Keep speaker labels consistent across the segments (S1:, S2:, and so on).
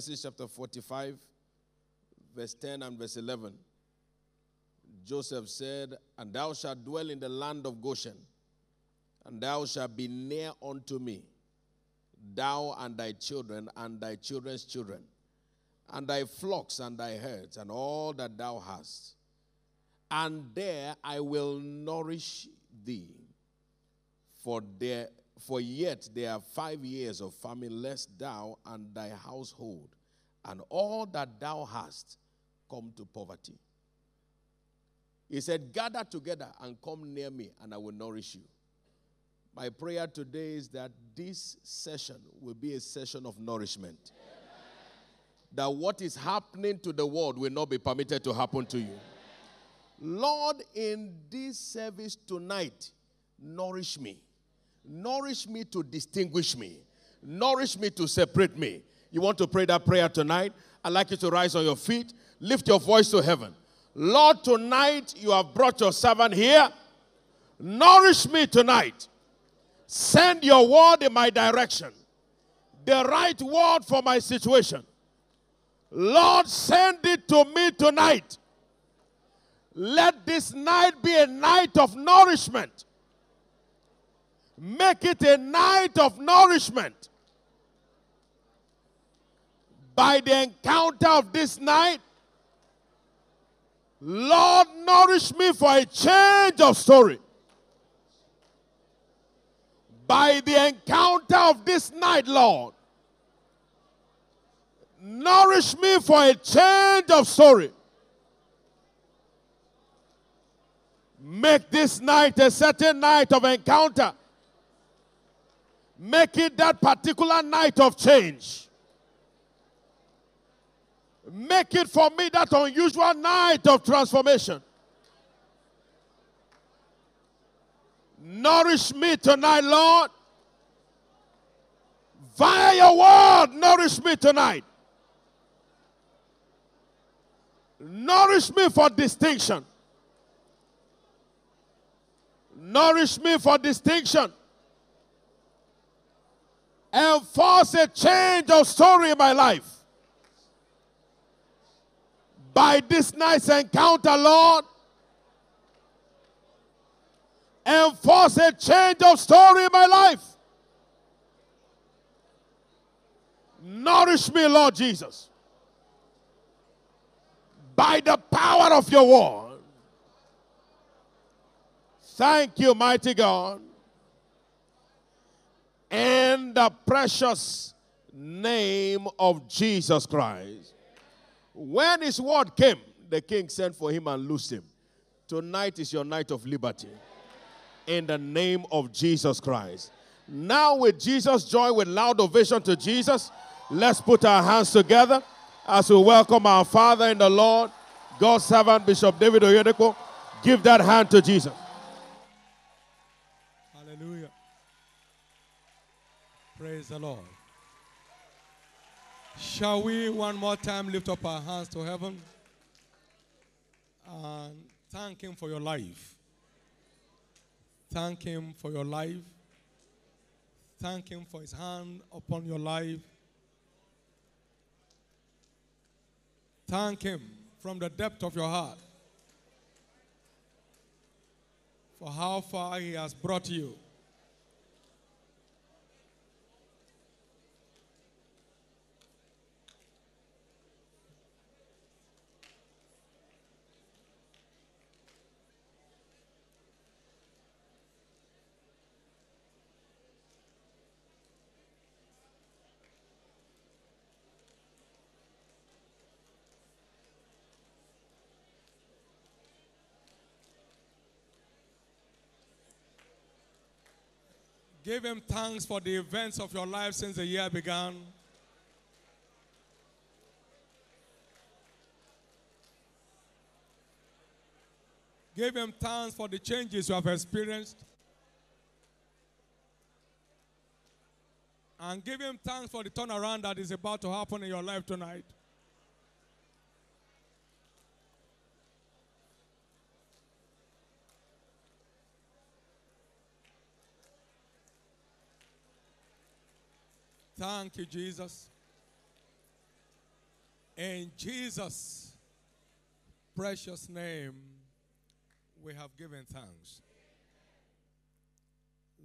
S1: Genesis chapter 45, verse 10 and verse 11. Joseph said, And thou shalt dwell in the land of Goshen, and thou shalt be near unto me, thou and thy children and thy children's children, and thy flocks and thy herds, and all that thou hast. And there I will nourish thee. For there for yet there are five years of famine, lest thou and thy household and all that thou hast come to poverty. He said, Gather together and come near me, and I will nourish you. My prayer today is that this session will be a session of nourishment. That what is happening to the world will not be permitted to happen to you. Lord, in this service tonight, nourish me. Nourish me to distinguish me. Nourish me to separate me. You want to pray that prayer tonight? I'd like you to rise on your feet. Lift your voice to heaven. Lord, tonight you have brought your servant here. Nourish me tonight. Send your word in my direction. The right word for my situation. Lord, send it to me tonight. Let this night be a night of nourishment. Make it a night of nourishment. By the encounter of this night, Lord, nourish me for a change of story. By the encounter of this night, Lord, nourish me for a change of story. Make this night a certain night of encounter. Make it that particular night of change. Make it for me that unusual night of transformation. Nourish me tonight, Lord. Via your word, nourish me tonight. Nourish me for distinction. Nourish me for distinction. Enforce a change of story in my life. By this night's encounter, Lord, enforce a change of story in my life. Nourish me, Lord Jesus, by the power of your word. Thank you, mighty God. In the precious name of Jesus Christ. When his word came, the king sent for him and loosed him. Tonight is your night of liberty. In the name of Jesus Christ. Now, with Jesus' joy, with loud ovation to Jesus, let's put our hands together as we welcome our Father in the Lord, God's servant, Bishop David Oyedepo. Give that hand to Jesus.
S2: Praise the Lord. Shall we one more time lift up our hands to heaven and thank Him for your life? Thank Him for your life. Thank Him for His hand upon your life. Thank Him from the depth of your heart for how far He has brought you. Give him thanks for the events of your life since the year began. Give him thanks for the changes you have experienced. And give him thanks for the turnaround that is about to happen in your life tonight. Thank you, Jesus. In Jesus' precious name, we have given thanks.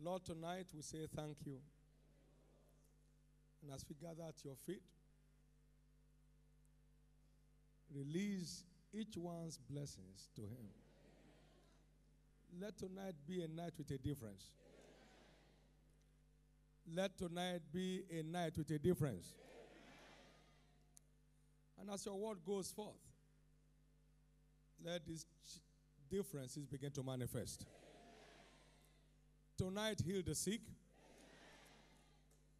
S2: Lord, tonight we say thank you. And as we gather at your feet, release each one's blessings to him. Let tonight be a night with a difference. Let tonight be a night with a difference. And as your word goes forth, let these differences begin to manifest. Tonight, heal the sick,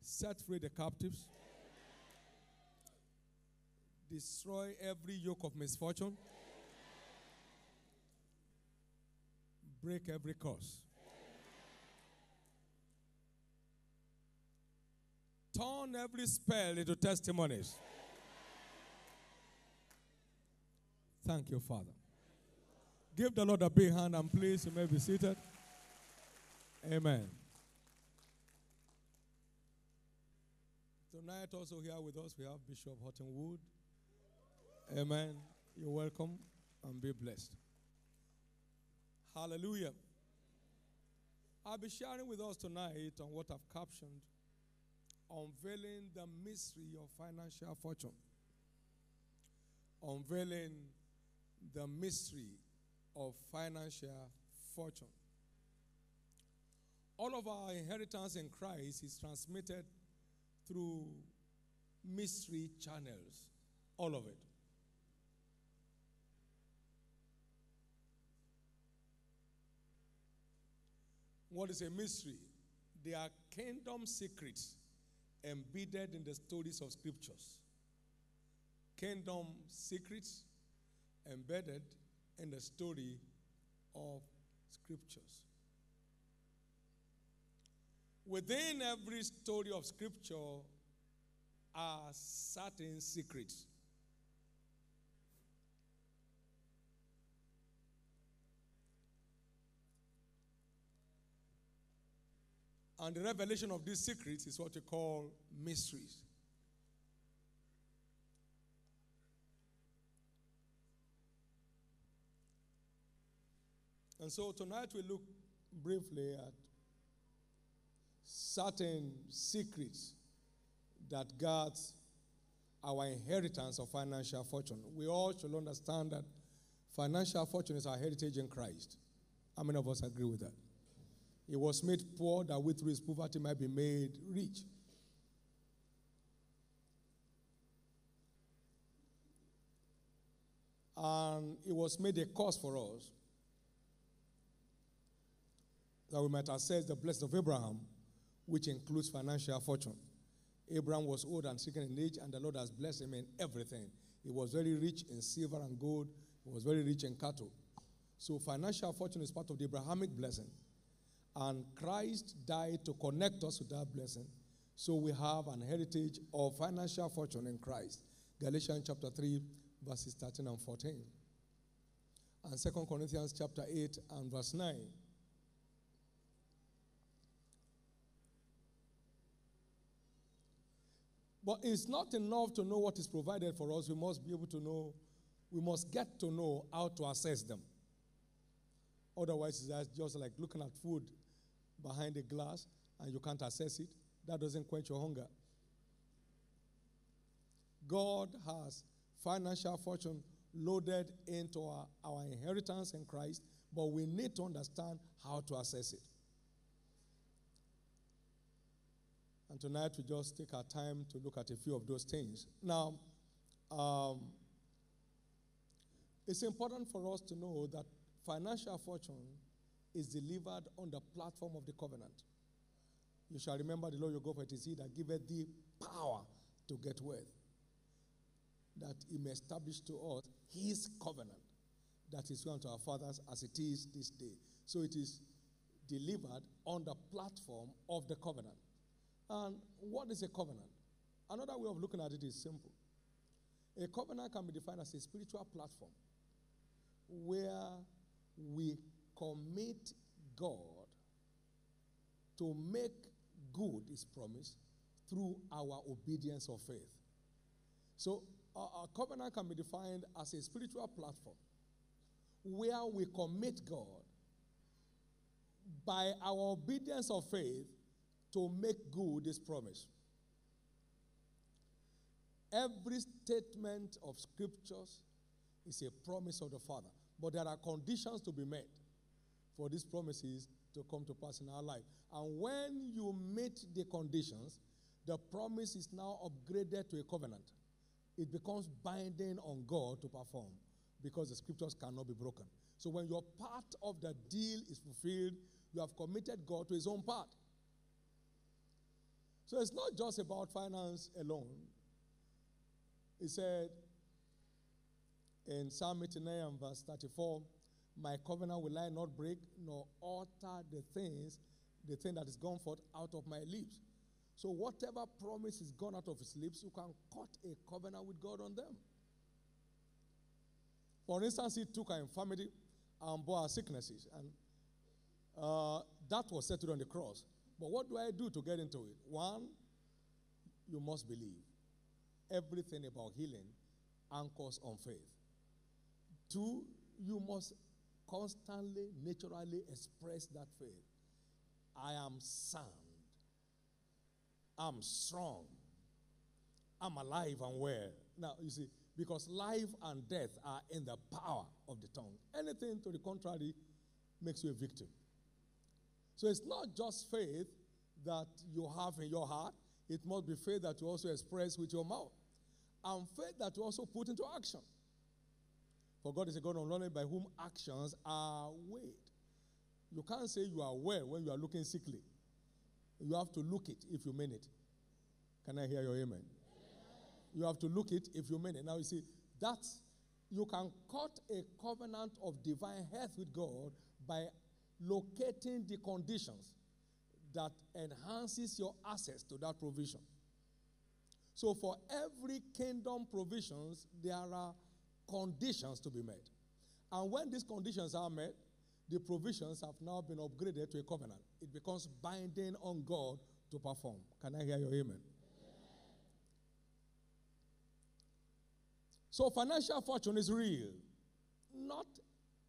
S2: set free the captives, destroy every yoke of misfortune, break every curse. Turn every spell into testimonies. Thank you, Father. Give the Lord a big hand and please, you may be seated. Amen. Tonight, also here with us, we have Bishop Horton Wood. Amen. You're welcome and be blessed. Hallelujah. I'll be sharing with us tonight on what I've captioned Unveiling the Mystery of Financial Fortune. Unveiling the Mystery of Financial Fortune. All of our inheritance in Christ is transmitted through mystery channels. All of it. What is a mystery? They are kingdom secrets embedded in the stories of scriptures. Kingdom secrets embedded in the story of scriptures. Within every story of scripture are certain secrets. And the revelation of these secrets is what we call mysteries. And so tonight we look briefly at certain secrets that guards our inheritance of financial fortune. We all should understand that financial fortune is our heritage in Christ. How many of us agree with that? He was made poor that we through his poverty might be made rich. And it was made a cause for us that we might access the blessing of Abraham, which includes financial fortune. Abraham was old and sick in age, and the Lord has blessed him in everything. He was very rich in silver and gold, he was very rich in cattle. So, financial fortune is part of the Abrahamic blessing. And Christ died to connect us with that blessing. So, we have an heritage of financial fortune in Christ. Galatians chapter 3, verses 13 and 14. And 2 Corinthians chapter 8 and verse 9. But it's not enough to know what is provided for us. We must be able to know, we must get to know how to assess them. Otherwise, it's just like looking at food behind a glass and you can't assess it. That doesn't quench your hunger. God has financial fortune loaded into our, our inheritance in Christ, but we need to understand how to assess it. And tonight we just take our time to look at a few of those things. Now, um, it's important for us to know that financial fortune is delivered on the platform of the covenant. You shall remember the Lord your God, for it is He that giveth thee power to get wealth, that He may establish to us His covenant that is unto our fathers as it is this day. So it is delivered on the platform of the covenant. And what is a covenant? Another way of looking at it is simple. A covenant can be defined as a spiritual platform where we commit God to make good his promise through our obedience of faith. So a covenant can be defined as a spiritual platform where we commit God by our obedience of faith to make good his promise. Every statement of scriptures is a promise of the Father, but there are conditions to be met for these promises to come to pass in our life. And when you meet the conditions, the promise is now upgraded to a covenant. It becomes binding on God to perform because the scriptures cannot be broken. So when your part of the deal is fulfilled, you have committed God to his own part. So it's not just about finance alone. He said in Psalm 89 verse 34, My covenant will I not break, nor alter the things, the thing that is gone forth out of my lips. So whatever promise is gone out of his lips, you can cut a covenant with God on them. For instance, he took our infirmity and bore our sicknesses, and uh, that was settled on the cross. But what do I do to get into it? One, you must believe. Everything about healing anchors on faith. Two, you must constantly, naturally express that faith. I am sound. I'm strong. I'm alive and well. Now, you see, because life and death are in the power of the tongue. Anything to the contrary makes you a victim. So it's not just faith that you have in your heart, it must be faith that you also express with your mouth, and faith that you also put into action. For God is a God of knowledge by whom actions are weighed. You can't say you are well when you are looking sickly. You have to look it if you mean it. Can I hear your amen? You have to look it if you mean it. Now you see, that you can cut a covenant of divine health with God by locating the conditions that enhances your access to that provision. So for every kingdom provisions, there are conditions to be met. And when these conditions are met, the provisions have now been upgraded to a covenant. It becomes binding on God to perform. Can I hear your amen? So financial fortune is real. Not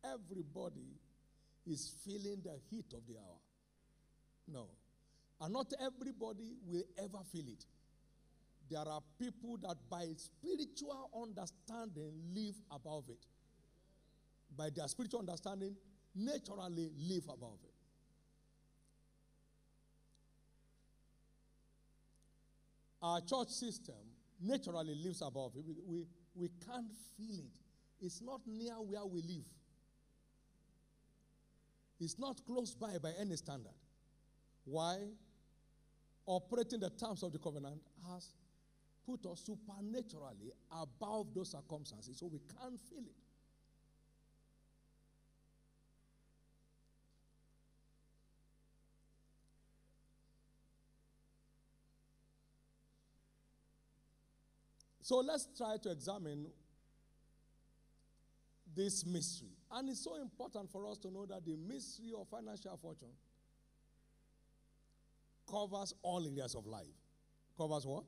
S2: everybody is feeling the heat of the hour. No. And not everybody will ever feel it. There are people that by spiritual understanding live above it. By their spiritual understanding, naturally live above it. Our church system naturally lives above it. We, we, we can't feel it. It's not near where we live. It's not close by by any standard. Why? Operating the terms of the covenant has put us supernaturally above those circumstances, so we can't feel it. So let's try to examine this mystery. And it's so important for us to know that the mystery of financial fortune covers all areas of life. Covers what?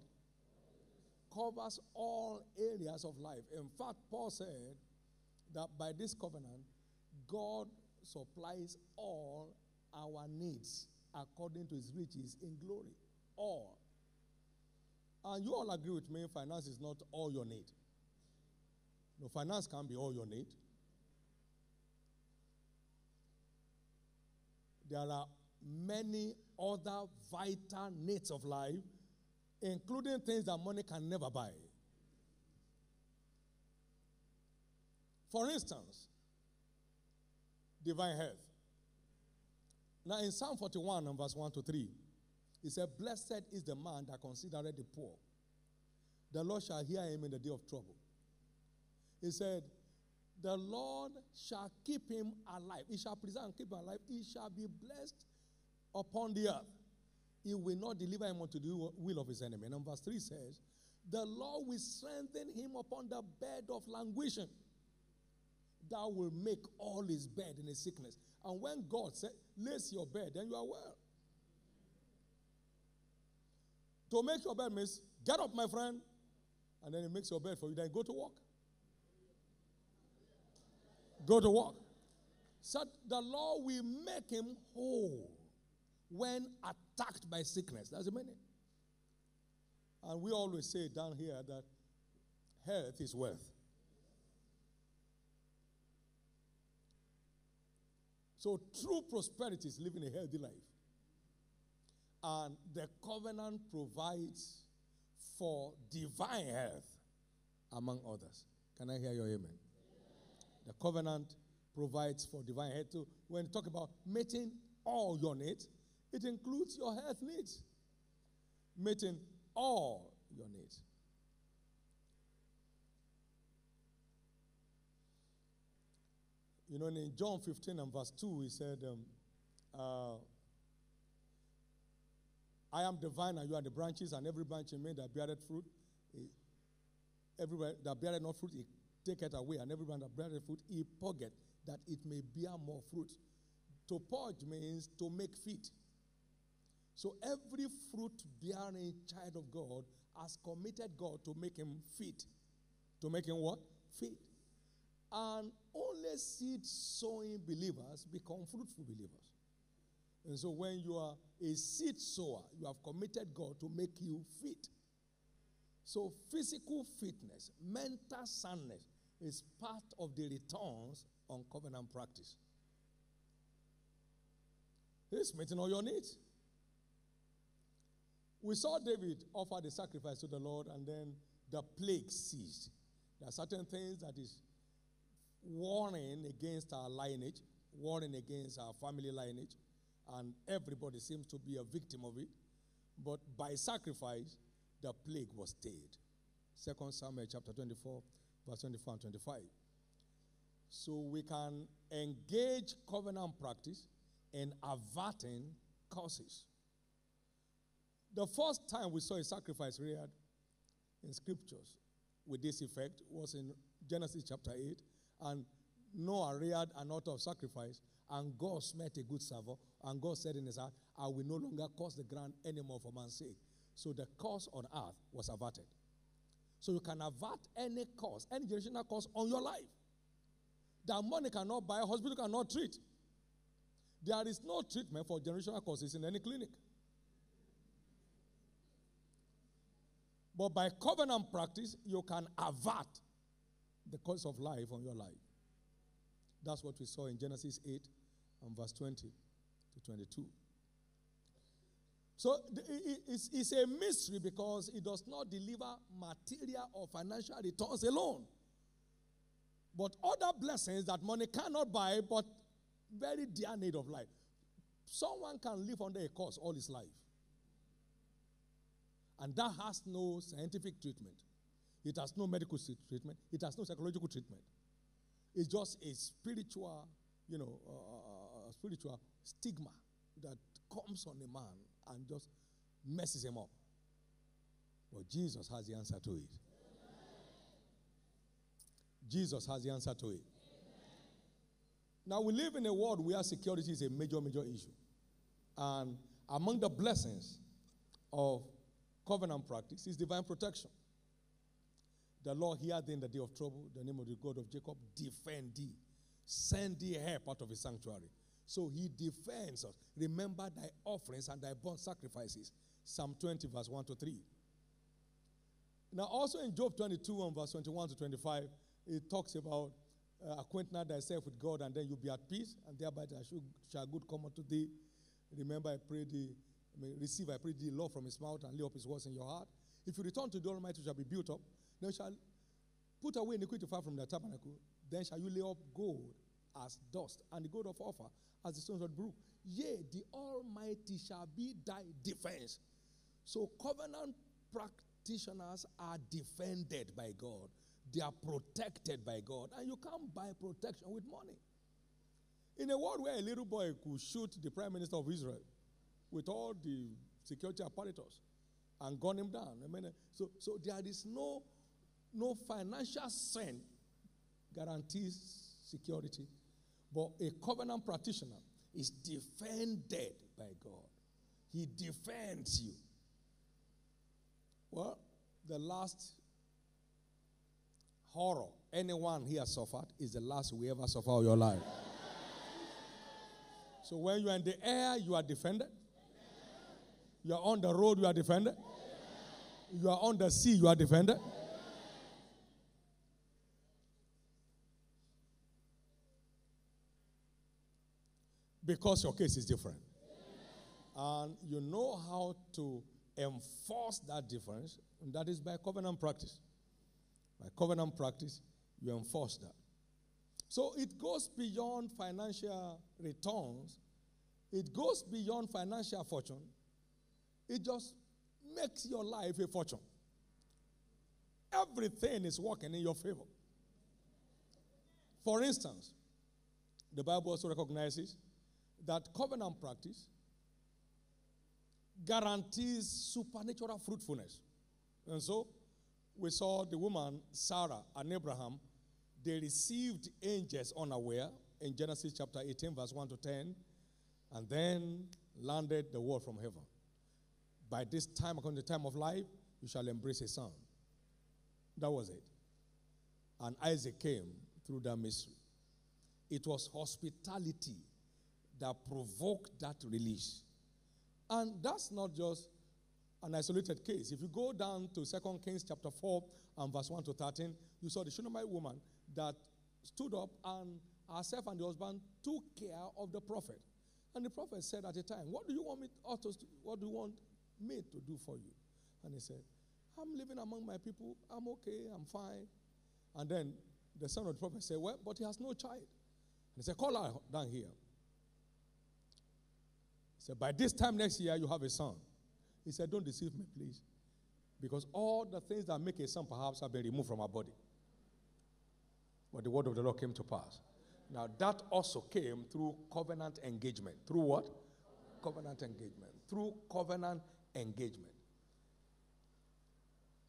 S2: Covers all areas of life. In fact, Paul said that by this covenant, God supplies all our needs according to his riches in glory. All. And you all agree with me, finance is not all your need. No, finance can't be all your need. There are many other vital needs of life, including things that money can never buy. For instance, divine health. Now, in Psalm 41, and verse 1 to 3, he said, Blessed is the man that considereth the poor. The Lord shall hear him in the day of trouble. He said, The Lord shall keep him alive. He shall preserve and keep him alive. He shall be blessed upon the earth. He will not deliver him unto the will of his enemy. And verse 3 says, The Lord will strengthen him upon the bed of languishing. Thou will make all his bed in his sickness. And when God said, Lace your bed, then you are well. To make your bed means get up, my friend. and then he makes your bed for you, then go to work. Go to work. So the Lord will make him whole when attacked by sickness. That's the meaning. And we always say down here that health is wealth. So true prosperity is living a healthy life. And the covenant provides for divine health among others. Can I hear your amen? The covenant provides for divine health. So when you talk about meeting all your needs, it includes your health needs. Meeting all your needs. You know, in John 15 and verse 2, he said, um, uh, I am the vine and you are the branches, and every branch in me that beareth fruit, everywhere that beareth not fruit, he taketh away, and every branch that beareth fruit, he purgeth, that it may bear more fruit. To purge means to make fit. So every fruit bearing child of God has committed God to make him fit. To make him what? Fit. And only seed sowing believers become fruitful believers. And so when you are a seed sower, you have committed God to make you fit. So physical fitness, mental soundness is part of the returns on covenant practice. He's meeting all your needs. We saw David offer the sacrifice to the Lord, and then the plague ceased. There are certain things that is warning against our lineage, warning against our family lineage, and everybody seems to be a victim of it. But by sacrifice, the plague was stayed. Second Samuel chapter 24, verse 24 and 25. So we can engage covenant practice in averting causes. The first time we saw a sacrifice reared in scriptures with this effect was in Genesis chapter 8. And Noah reared an altar of sacrifice, and God smote a good savour, and God said in his heart, I will no longer curse the ground anymore for man's sake. So the curse on earth was averted. So you can avert any curse, any generational curse on your life. That money cannot buy, hospital cannot treat. There is no treatment for generational causes in any clinic. But by covenant practice, you can avert the course of life on your life. That's what we saw in Genesis 8 and verse 20 to 22. So it's, a mystery because it does not deliver material or financial returns alone. But other blessings that money cannot buy, but very dear need of life. Someone can live under a curse all his life. And that has no scientific treatment. It has no medical treatment. It has no psychological treatment. It's just a spiritual, you know, uh, uh, uh, spiritual stigma that comes on a man and just messes him up. But Jesus has the answer to it. Jesus has the answer to it. Now, we live in a world where security is a major, major issue. And among the blessings of covenant practice is divine protection. The Lord hear thee in the day of trouble, the name of the God of Jacob, defend thee. Send thee help out of his sanctuary. So he defends us. Remember thy offerings and thy burnt sacrifices. Psalm 20, verse 1 to 3. Now, also in Job 22 and verse 21 to 25, it talks about uh, acquaint not thyself with God, and then you'll be at peace, and thereby shall good come unto thee. Remember, I pray thee, Mean, receive, I pray thee, law from his mouth, and lay up his words in your heart. If you return to the Almighty, shall be built up. Then shall put away iniquity far from the tabernacle. Then shall you lay up gold as dust, and the gold of Ophir as the stones of the brook. Yea, the Almighty shall be thy defense. So covenant practitioners are defended by God. They are protected by God. And you can't buy protection with money. In a world where a little boy could shoot the prime minister of Israel with all the security apparatus and gun him down. I mean, so, so there is no no financial sin guarantees security, but a covenant practitioner is defended by God. He defends you. Well, the last horror anyone here suffered is the last we ever suffer in your life. So when you are in the air, you are defended. You are on the road, you are defended. You are on the sea, you are defended. Because your case is different. And you know how to enforce that difference, and that is by covenant practice. By covenant practice, you enforce that. So it goes beyond financial returns, it goes beyond financial fortune. It just makes your life a fortune. Everything is working in your favor. For instance, the Bible also recognizes that covenant practice guarantees supernatural fruitfulness. And so we saw the woman Sarah and Abraham, they received angels unaware in Genesis chapter 18, verse 1 to 10, and then landed the word from heaven. By this time, according to the time of life, you shall embrace a son. That was it. And Isaac came through that mystery. It was hospitality that provoked that release. And that's not just an isolated case. If you go down to 2 Kings chapter 4 and verse 1 to 13, you saw the Shunammite woman that stood up and herself and the husband took care of the prophet. And the prophet said at the time, What do you want me to, what do you want me to do for you? And he said, I'm living among my people. I'm okay. I'm fine. And then the son of the prophet said, Well, but he has no child. And he said, Call her down here. He said, By this time next year, you have a son. He said, Don't deceive me, please. Because all the things that make a son perhaps have been removed from our body. But the word of the Lord came to pass. Now, that also came through covenant engagement. Through what? Covenant engagement. Through covenant engagement.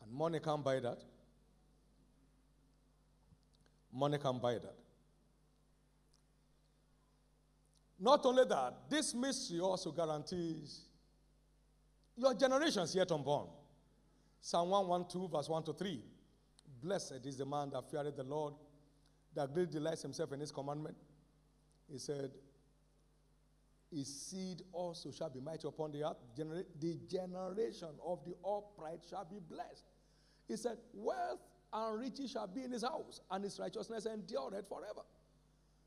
S2: And money can't buy that. Money can't buy that. Not only that, this mystery also guarantees your generations yet unborn. Psalm 112, verse 1 to 3. Blessed is the man that feareth the Lord, that greatly delights himself in his commandment. He said, His seed also shall be mighty upon the earth. The generation of the upright shall be blessed. He said, Wealth and riches shall be in his house, and his righteousness endureth forever.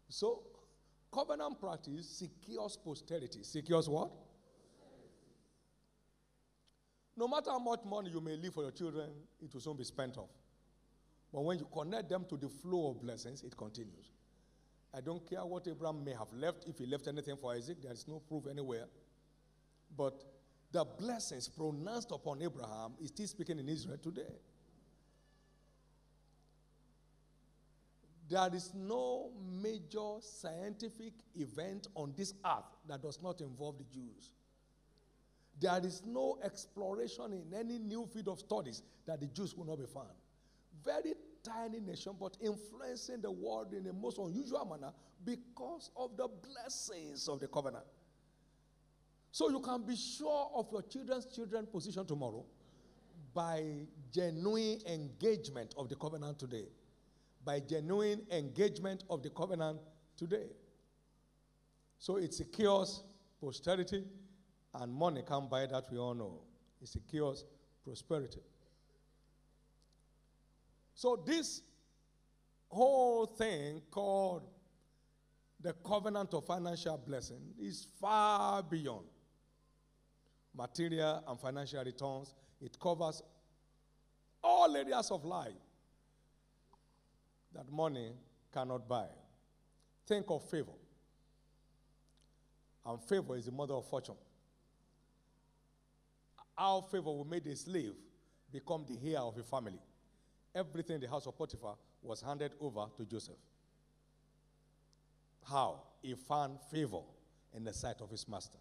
S2: So, covenant practice secures posterity. Secures what? No matter how much money you may leave for your children, it will soon be spent off. But when you connect them to the flow of blessings, it continues. I don't care what Abraham may have left, if he left anything for Isaac, there is no proof anywhere. But the blessings pronounced upon Abraham is still speaking in Israel today. There is no major scientific event on this earth that does not involve the Jews. There is no exploration in any new field of studies that the Jews will not be found. Very tiny nation, but influencing the world in a most unusual manner because of the blessings of the covenant. So you can be sure of your children's children position tomorrow by genuine engagement of the covenant today. By genuine engagement of the covenant today. So it secures posterity, and money can't buy that, we all know. It secures prosperity. So, this whole thing called the covenant of financial blessing is far beyond material and financial returns. It covers all areas of life that money cannot buy. Think of favor. And favor is the mother of fortune. Our favor will make a slave become the heir of a family everything in the house of Potiphar was handed over to Joseph. How? He found favor in the sight of his master.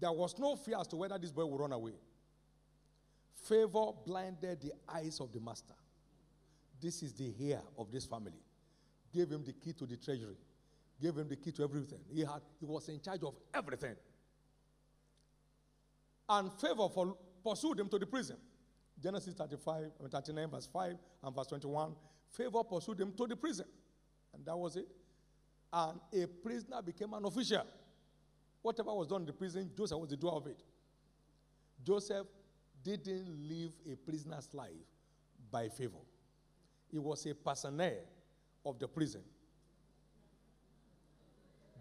S2: There was no fear as to whether this boy would run away. Favor blinded the eyes of the master. This is the heir of this family. Gave him the key to the treasury. Gave him the key to everything. He had he was in charge of everything. And favor for, pursued him to the prison Genesis 35, uh, 39, verse 5 and verse 21. Favor pursued him to the prison. And that was it. And a prisoner became an official. Whatever was done in the prison, Joseph was the doer of it. Joseph didn't live a prisoner's life by favor, he was a personnel of the prison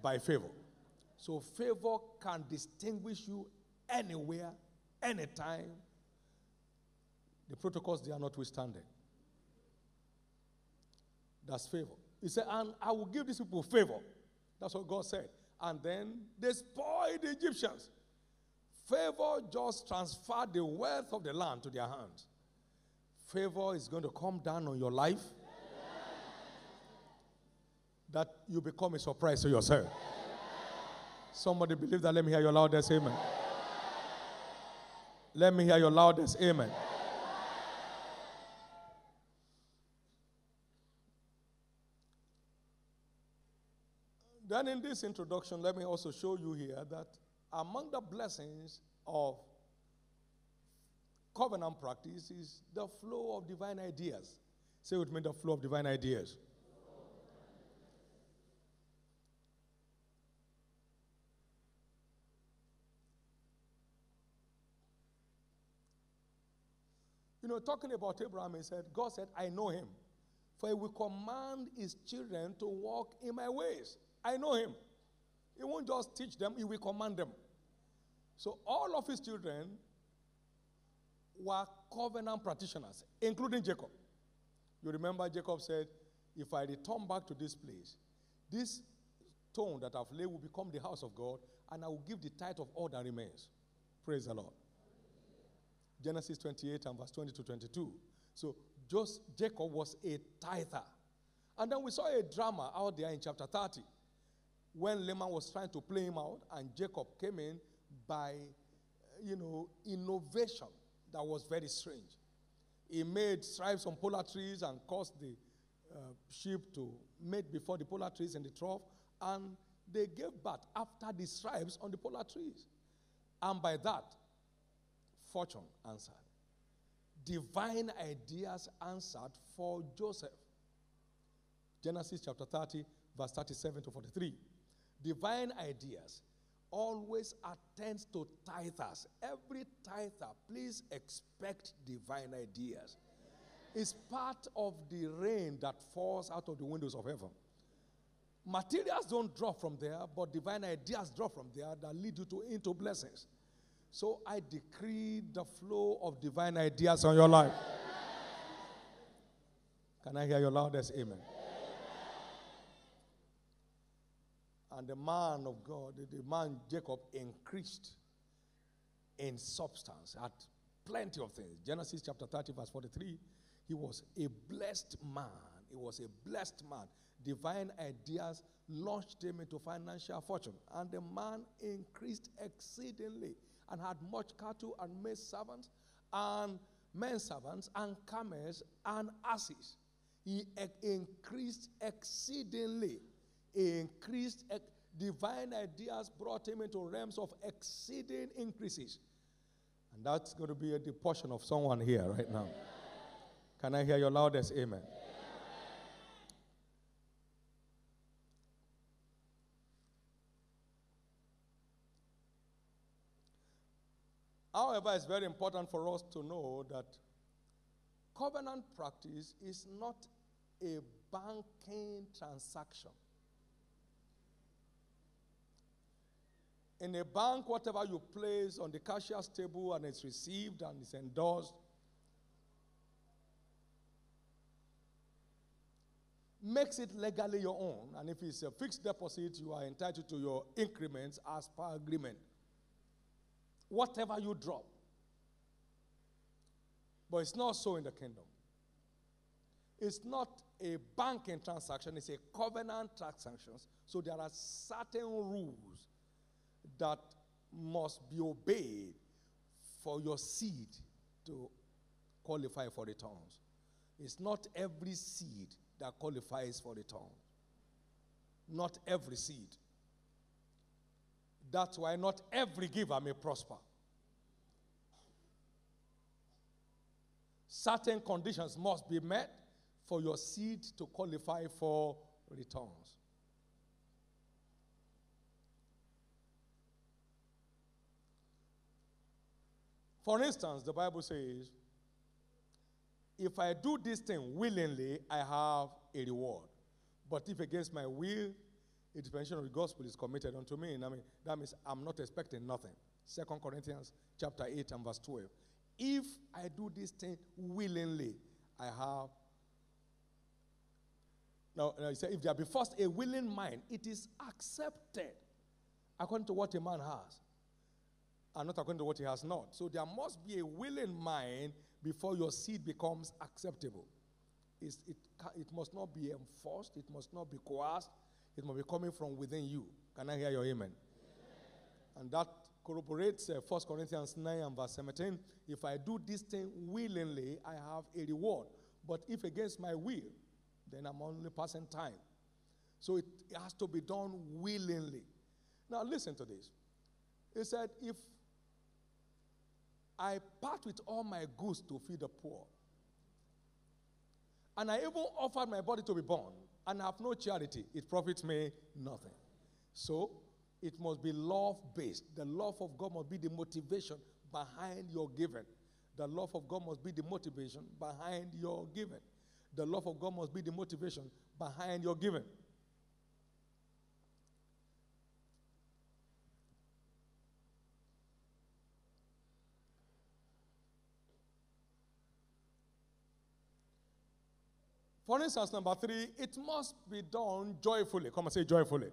S2: by favor. So, favor can distinguish you anywhere, anytime. The protocols they are notwithstanding. That's favor. He said, and I will give these people favor. That's what God said. And then they spoiled the Egyptians. Favor just transferred the wealth of the land to their hands. Favor is going to come down on your life. That you become a surprise to yourself. Somebody believe that. Let me hear your loudest amen. Let me hear your loudest amen. Then, in this introduction, let me also show you here that among the blessings of covenant practice is the flow of divine ideas. Say with me the flow of divine ideas. You know, talking about Abraham, he said, God said, I know him, for he will command his children to walk in my ways. I know him. He won't just teach them, he will command them. So all of his children were covenant practitioners, including Jacob. You remember Jacob said, If I return back to this place, this stone that I've laid will become the house of God, and I will give the tithe of all that remains. Praise the Lord. Genesis 28 and verse 20 to 22. So just Jacob was a tither. And then we saw a drama out there in chapter 30 when Laban was trying to play him out, and Jacob came in by, you know, innovation that was very strange. He made stripes on polar trees and caused the uh, sheep to mate before the polar trees in the trough, and they gave birth after the stripes on the polar trees. And by that, fortune answered. Divine ideas answered for Joseph. Genesis chapter 30, verse 37 to 43. Divine ideas always attends to tithers. Every tither, please expect divine ideas. It's part of the rain that falls out of the windows of heaven. Materials don't drop from there, but divine ideas drop from there that lead you to into blessings. So I decree the flow of divine ideas on your life. Can I hear your loudest amen? And the man of God, the man Jacob, increased in substance, had plenty of things. Genesis chapter 30, verse 43. He was a blessed man. He was a blessed man. Divine ideas launched him into financial fortune. And the man increased exceedingly and had much cattle and maid servants and men servants and camels and asses. He increased exceedingly. Increased, divine ideas brought him into realms of exceeding increases. And that's going to be a, portion of someone here right now. Can I hear your loudest amen? However, it's very important for us to know that covenant practice is not a banking transaction. In a bank, whatever you place on the cashier's table and it's received and it's endorsed, makes it legally your own. And if it's a fixed deposit, you are entitled to your increments as per agreement whatever you drop. But it's not so in the kingdom. It's not a banking transaction, it's a covenant transaction. So there are certain rules that must be obeyed for your seed to qualify for returns. It's not every seed that qualifies for return. Not every seed. That's why not every giver may prosper. Certain conditions must be met for your seed to qualify for returns. For instance, the Bible says, if I do this thing willingly, I have a reward. But if against my will, a dispensation of the gospel is committed unto me, I mean, that means I'm not expecting nothing. Second Corinthians chapter 8 and verse 12. If I do this thing willingly, I have. Now, now he said, if there be first a willing mind, it is accepted according to what a man has, and not according to what he has not. So there must be a willing mind before your seed becomes acceptable. It, it must not be enforced, it must not be coerced, it must be coming from within you. Can I hear your amen? amen. And that corroborates uh, 1 Corinthians 9 and verse 17. If I do this thing willingly, I have a reward. But if against my will, then I'm only passing time. So it, it has to be done willingly. Now, listen to this. He said, If I part with all my goods to feed the poor, and I even offered my body to be born, and I have no charity, it profits me nothing. So, it must be love based. The love of God must be the motivation behind your giving. The love of God must be the motivation behind your giving. The love of God must be the motivation behind your giving. For instance, number three, it must be done joyfully. Come and say joyfully.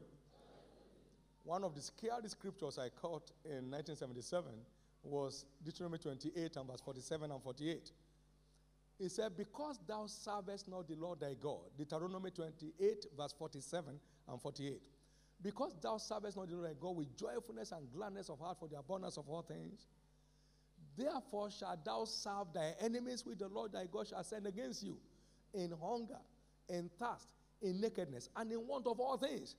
S2: One of the scariest scriptures I caught in 1977 was Deuteronomy 28 and verse 47 and 48. He said, Because thou servest not the Lord thy God, Deuteronomy 28, verse 47 and 48. Because thou servest not the Lord thy God with joyfulness and gladness of heart for the abundance of all things, therefore shalt thou serve thy enemies with the Lord thy God shall send against you in hunger, in thirst, in nakedness, and in want of all things.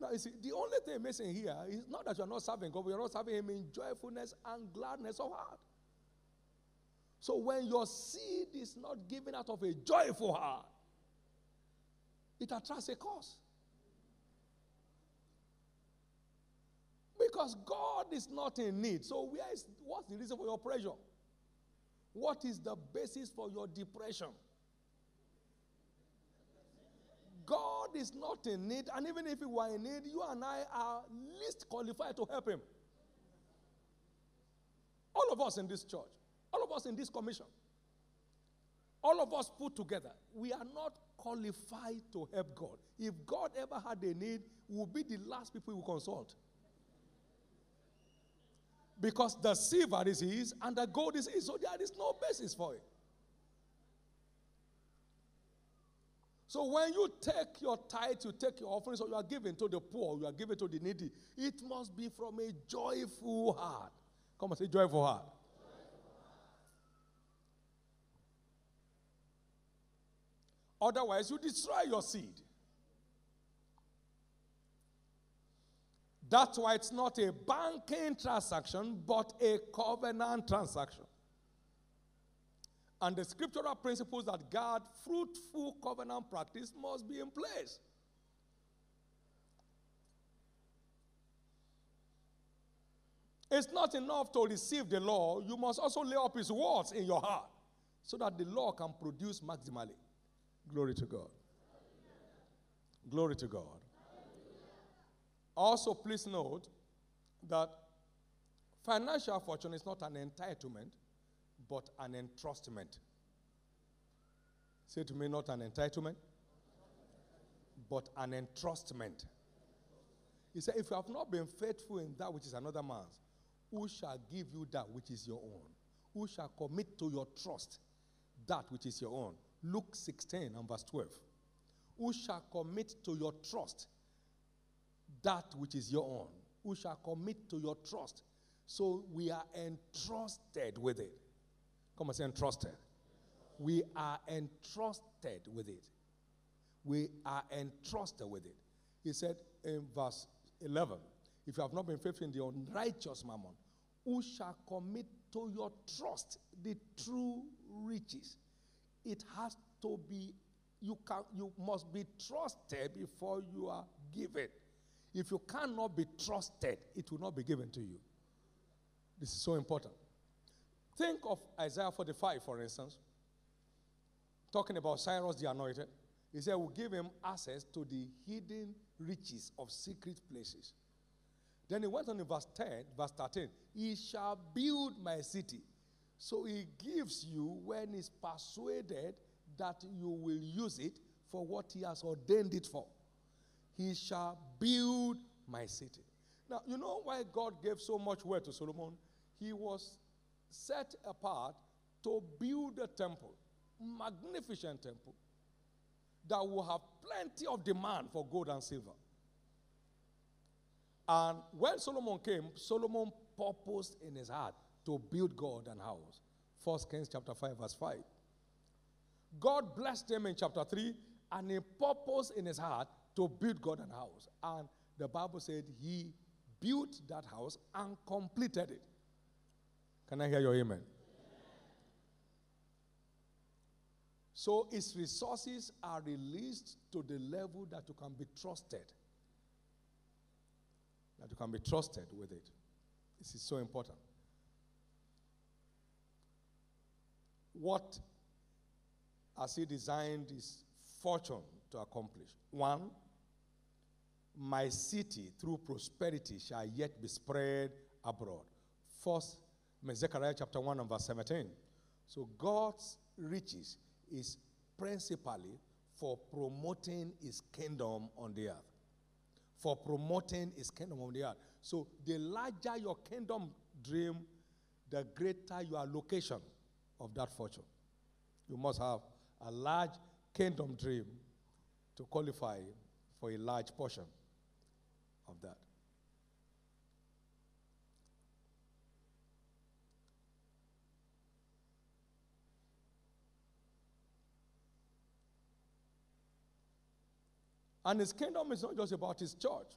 S2: Now, you see, the only thing missing here is not that you are not serving God, but you are not serving Him in joyfulness and gladness of heart. So, when your seed is not given out of a joyful heart, it attracts a curse. Because God is not in need. So, where is what's the reason for your pressure? What is the basis for your depression? God is not in need, and even if He were in need, you and I are least qualified to help Him. All of us in this church, all of us in this commission, all of us put together, we are not qualified to help God. If God ever had a need, we will be the last people we consult. Because the silver is His and the gold is His, so there is no basis for it. So when you take your tithe, you take your offering, so you are giving to the poor, you are giving to the needy, it must be from a joyful heart. Come on, say joyful heart. Otherwise, you destroy your seed. That's why it's not a banking transaction, but a covenant transaction and the scriptural principles that guard fruitful covenant practice must be in place. It's not enough to receive the law, you must also lay up his words in your heart so that the law can produce maximally. Glory to God. Glory to God. Also, please note that financial fortune is not an entitlement, but an entrustment. Say to me, not an entitlement, but an entrustment. He said, If you have not been faithful in that which is another man's, who shall give you that which is your own? Who shall commit to your trust that which is your own? Luke 16 and verse 12. Who shall commit to your trust that which is your own? Who shall commit to your trust? So we are entrusted with it. Come and say entrusted. We are entrusted with it. We are entrusted with it. He said in verse 11, If you have not been faithful in the unrighteous mammon, who shall commit to your trust the true riches, it has to be, you, can, you must be trusted before you are given. If you cannot be trusted, it will not be given to you. This is so important. Think of Isaiah 45, for instance, talking about Cyrus the Anointed. He said, We'll give him access to the hidden riches of secret places. Then he went on in verse 10, verse 13. He shall build my city. So he gives you when he's persuaded that you will use it for what he has ordained it for. He shall build my city. Now, you know why God gave so much word to Solomon? He was set apart to build a temple, magnificent temple, that will have plenty of demand for gold and silver. And when Solomon came, Solomon purposed in his heart to build God an house. First Kings chapter 5, verse 5. God blessed him in chapter 3, and he purposed in his heart to build God an house. And the Bible said he built that house and completed it. Can I hear your amen? So its resources are released to the level that you can be trusted. That you can be trusted with it. This is so important. What has he designed his fortune to accomplish? One, my city through prosperity shall yet be spread abroad. First, Zechariah chapter 1 and verse 17. So God's riches is principally for promoting his kingdom on the earth. For promoting his kingdom on the earth. So the larger your kingdom dream, the greater your location of that fortune. You must have a large kingdom dream to qualify for a large portion of that. And his kingdom is not just about his church,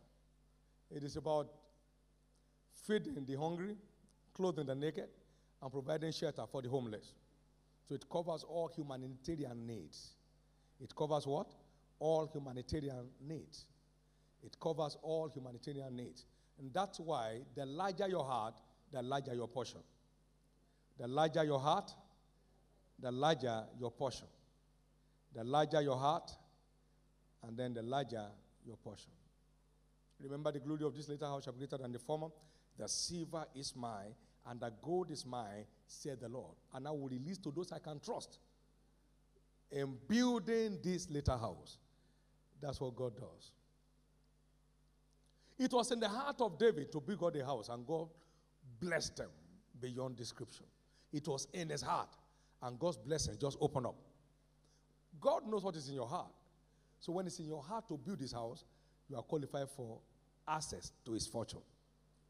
S2: it is about feeding the hungry, clothing the naked, and providing shelter for the homeless. So it covers all humanitarian needs. It covers what? All humanitarian needs. It covers all humanitarian needs. And that's why the larger your heart, the larger your portion. The larger your heart, the larger your portion. The larger your heart, and then the larger your portion. Remember the glory of this later house shall be greater than the former. The silver is mine, and the gold is mine, said the Lord. And I will release to those I can trust. In building this later house. That's what God does. It was in the heart of David to build God a house, and God blessed them beyond description. It was in his heart, and God's blessing just opened up. God knows what is in your heart. So when it's in your heart to build this house, you are qualified for access to his fortune.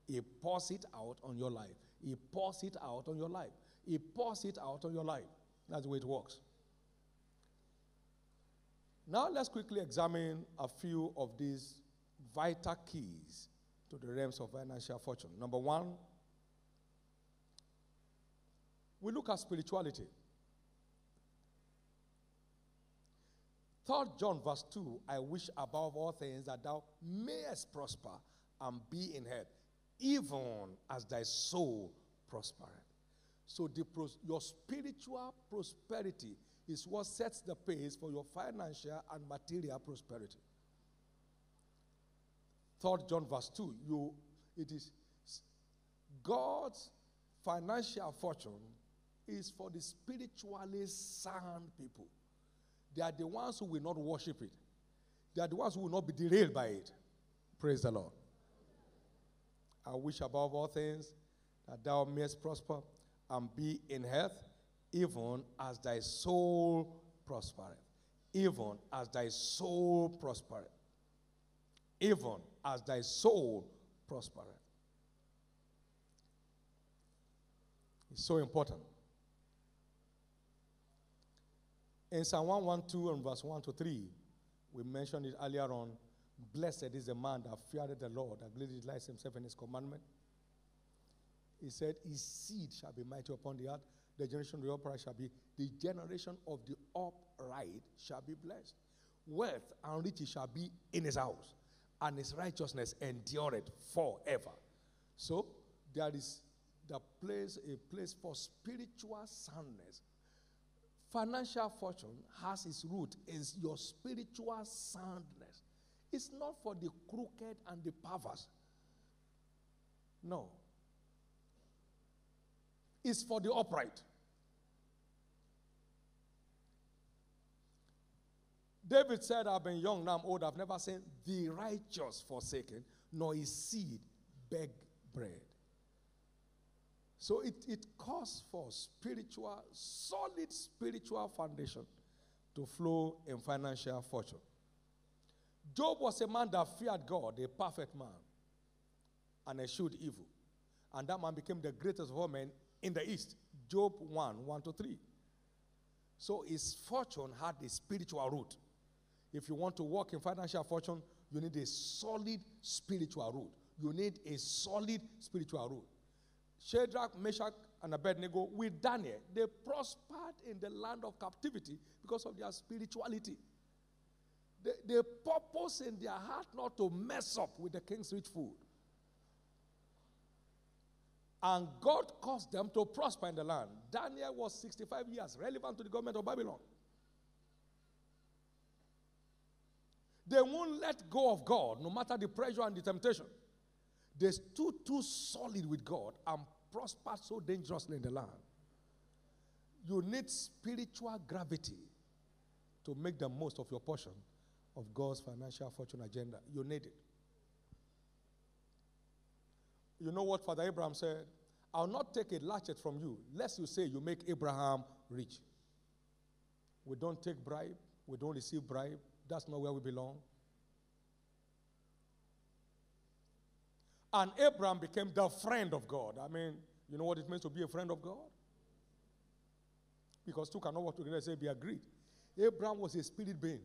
S2: He pours it out on your life. He pours it out on your life. He pours it out on your life. That's the way it works. Now let's quickly examine a few of these vital keys to the realms of financial fortune. Number one, we look at spirituality. Third John verse 2, I wish above all things that thou mayest prosper and be in health, even as thy soul prospereth. So the pros- your spiritual prosperity is what sets the pace for your financial and material prosperity. Third John verse 2, you it is God's financial fortune is for the spiritually sound people. They are the ones who will not worship it. They are the ones who will not be derailed by it. Praise the Lord. I wish above all things that thou mayest prosper and be in health, even as thy soul prospereth. Even as thy soul prospereth. Even as thy soul prospereth. It's so important. In Psalm 112 and verse 1 to 3, we mentioned it earlier on. Blessed is the man that feared the Lord, that greatly delights himself in his commandment. He said, His seed shall be mighty upon the earth. the generation of the upright shall be, the generation of the upright shall be blessed. Wealth and riches shall be in his house, and his righteousness endureth forever. So there is the place, a place for spiritual soundness. Financial fortune has its root in your spiritual soundness. It's not for the crooked and the perverse. No. It's for the upright. David said, I've been young, now I'm old, I've never seen the righteous forsaken, nor his seed beg bread. So it, it calls for spiritual, solid spiritual foundation to flow in financial fortune. Job was a man that feared God, a perfect man, and eschewed evil. And that man became the greatest of all men in the East. Job 1 1 to 3. So his fortune had a spiritual root. If you want to walk in financial fortune, you need a solid spiritual root. You need a solid spiritual root. Shadrach, Meshach, and Abednego with Daniel, they prospered in the land of captivity because of their spirituality. They, they purpose in their heart not to mess up with the king's rich food. And God caused them to prosper in the land. Daniel was 65 years, relevant to the government of Babylon. They won't let go of God no matter the pressure and the temptation. They stood too solid with God and prospered so dangerously in the land. You need spiritual gravity to make the most of your portion of God's financial fortune agenda. You need it. You know what Father Abraham said? I'll not take a latchet from you, lest you say you make Abraham rich. We don't take bribe, we don't receive bribe. That's not where we belong. And Abraham became the friend of God. I mean, you know what it means to be a friend of God? Because two cannot work together, say be agreed. Abraham was a spirit being.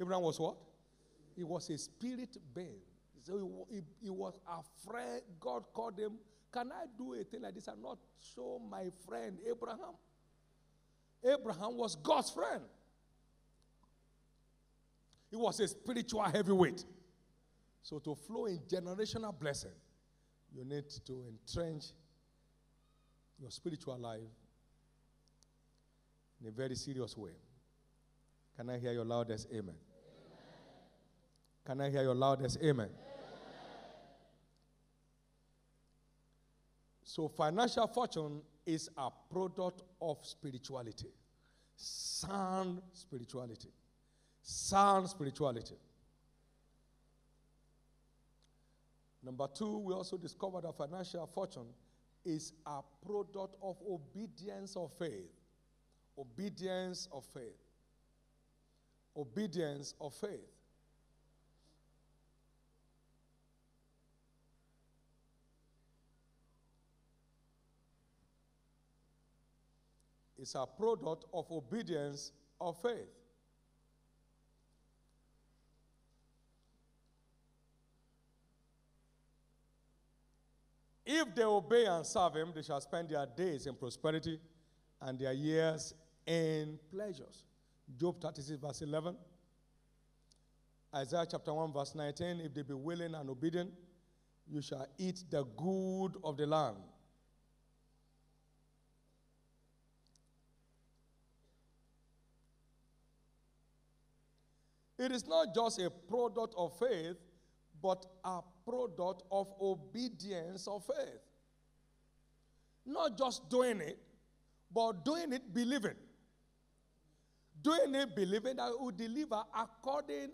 S2: Abraham was what? He was a spirit being. So he, he, he was a friend. God called him. Can I do a thing like this and not show my friend Abraham? Abraham was God's friend. He was a spiritual heavyweight. So to flow in generational blessing, you need to entrench your spiritual life in a very serious way. Can I hear your loudest amen? amen. Can I hear your loudest amen? amen? So, financial fortune is a product of spirituality, sound spirituality, sound spirituality. Number two, we also discovered that financial fortune is a product of obedience of faith. Obedience of faith. Obedience of faith. It's a product of obedience of faith. If they obey and serve him, they shall spend their days in prosperity and their years in pleasures. Job 36, verse 11. Isaiah chapter 1, verse 19. If they be willing and obedient, you shall eat the good of the land. It is not just a product of faith, but a product of obedience of faith. Not just doing it, but doing it believing. Doing it believing that it will deliver according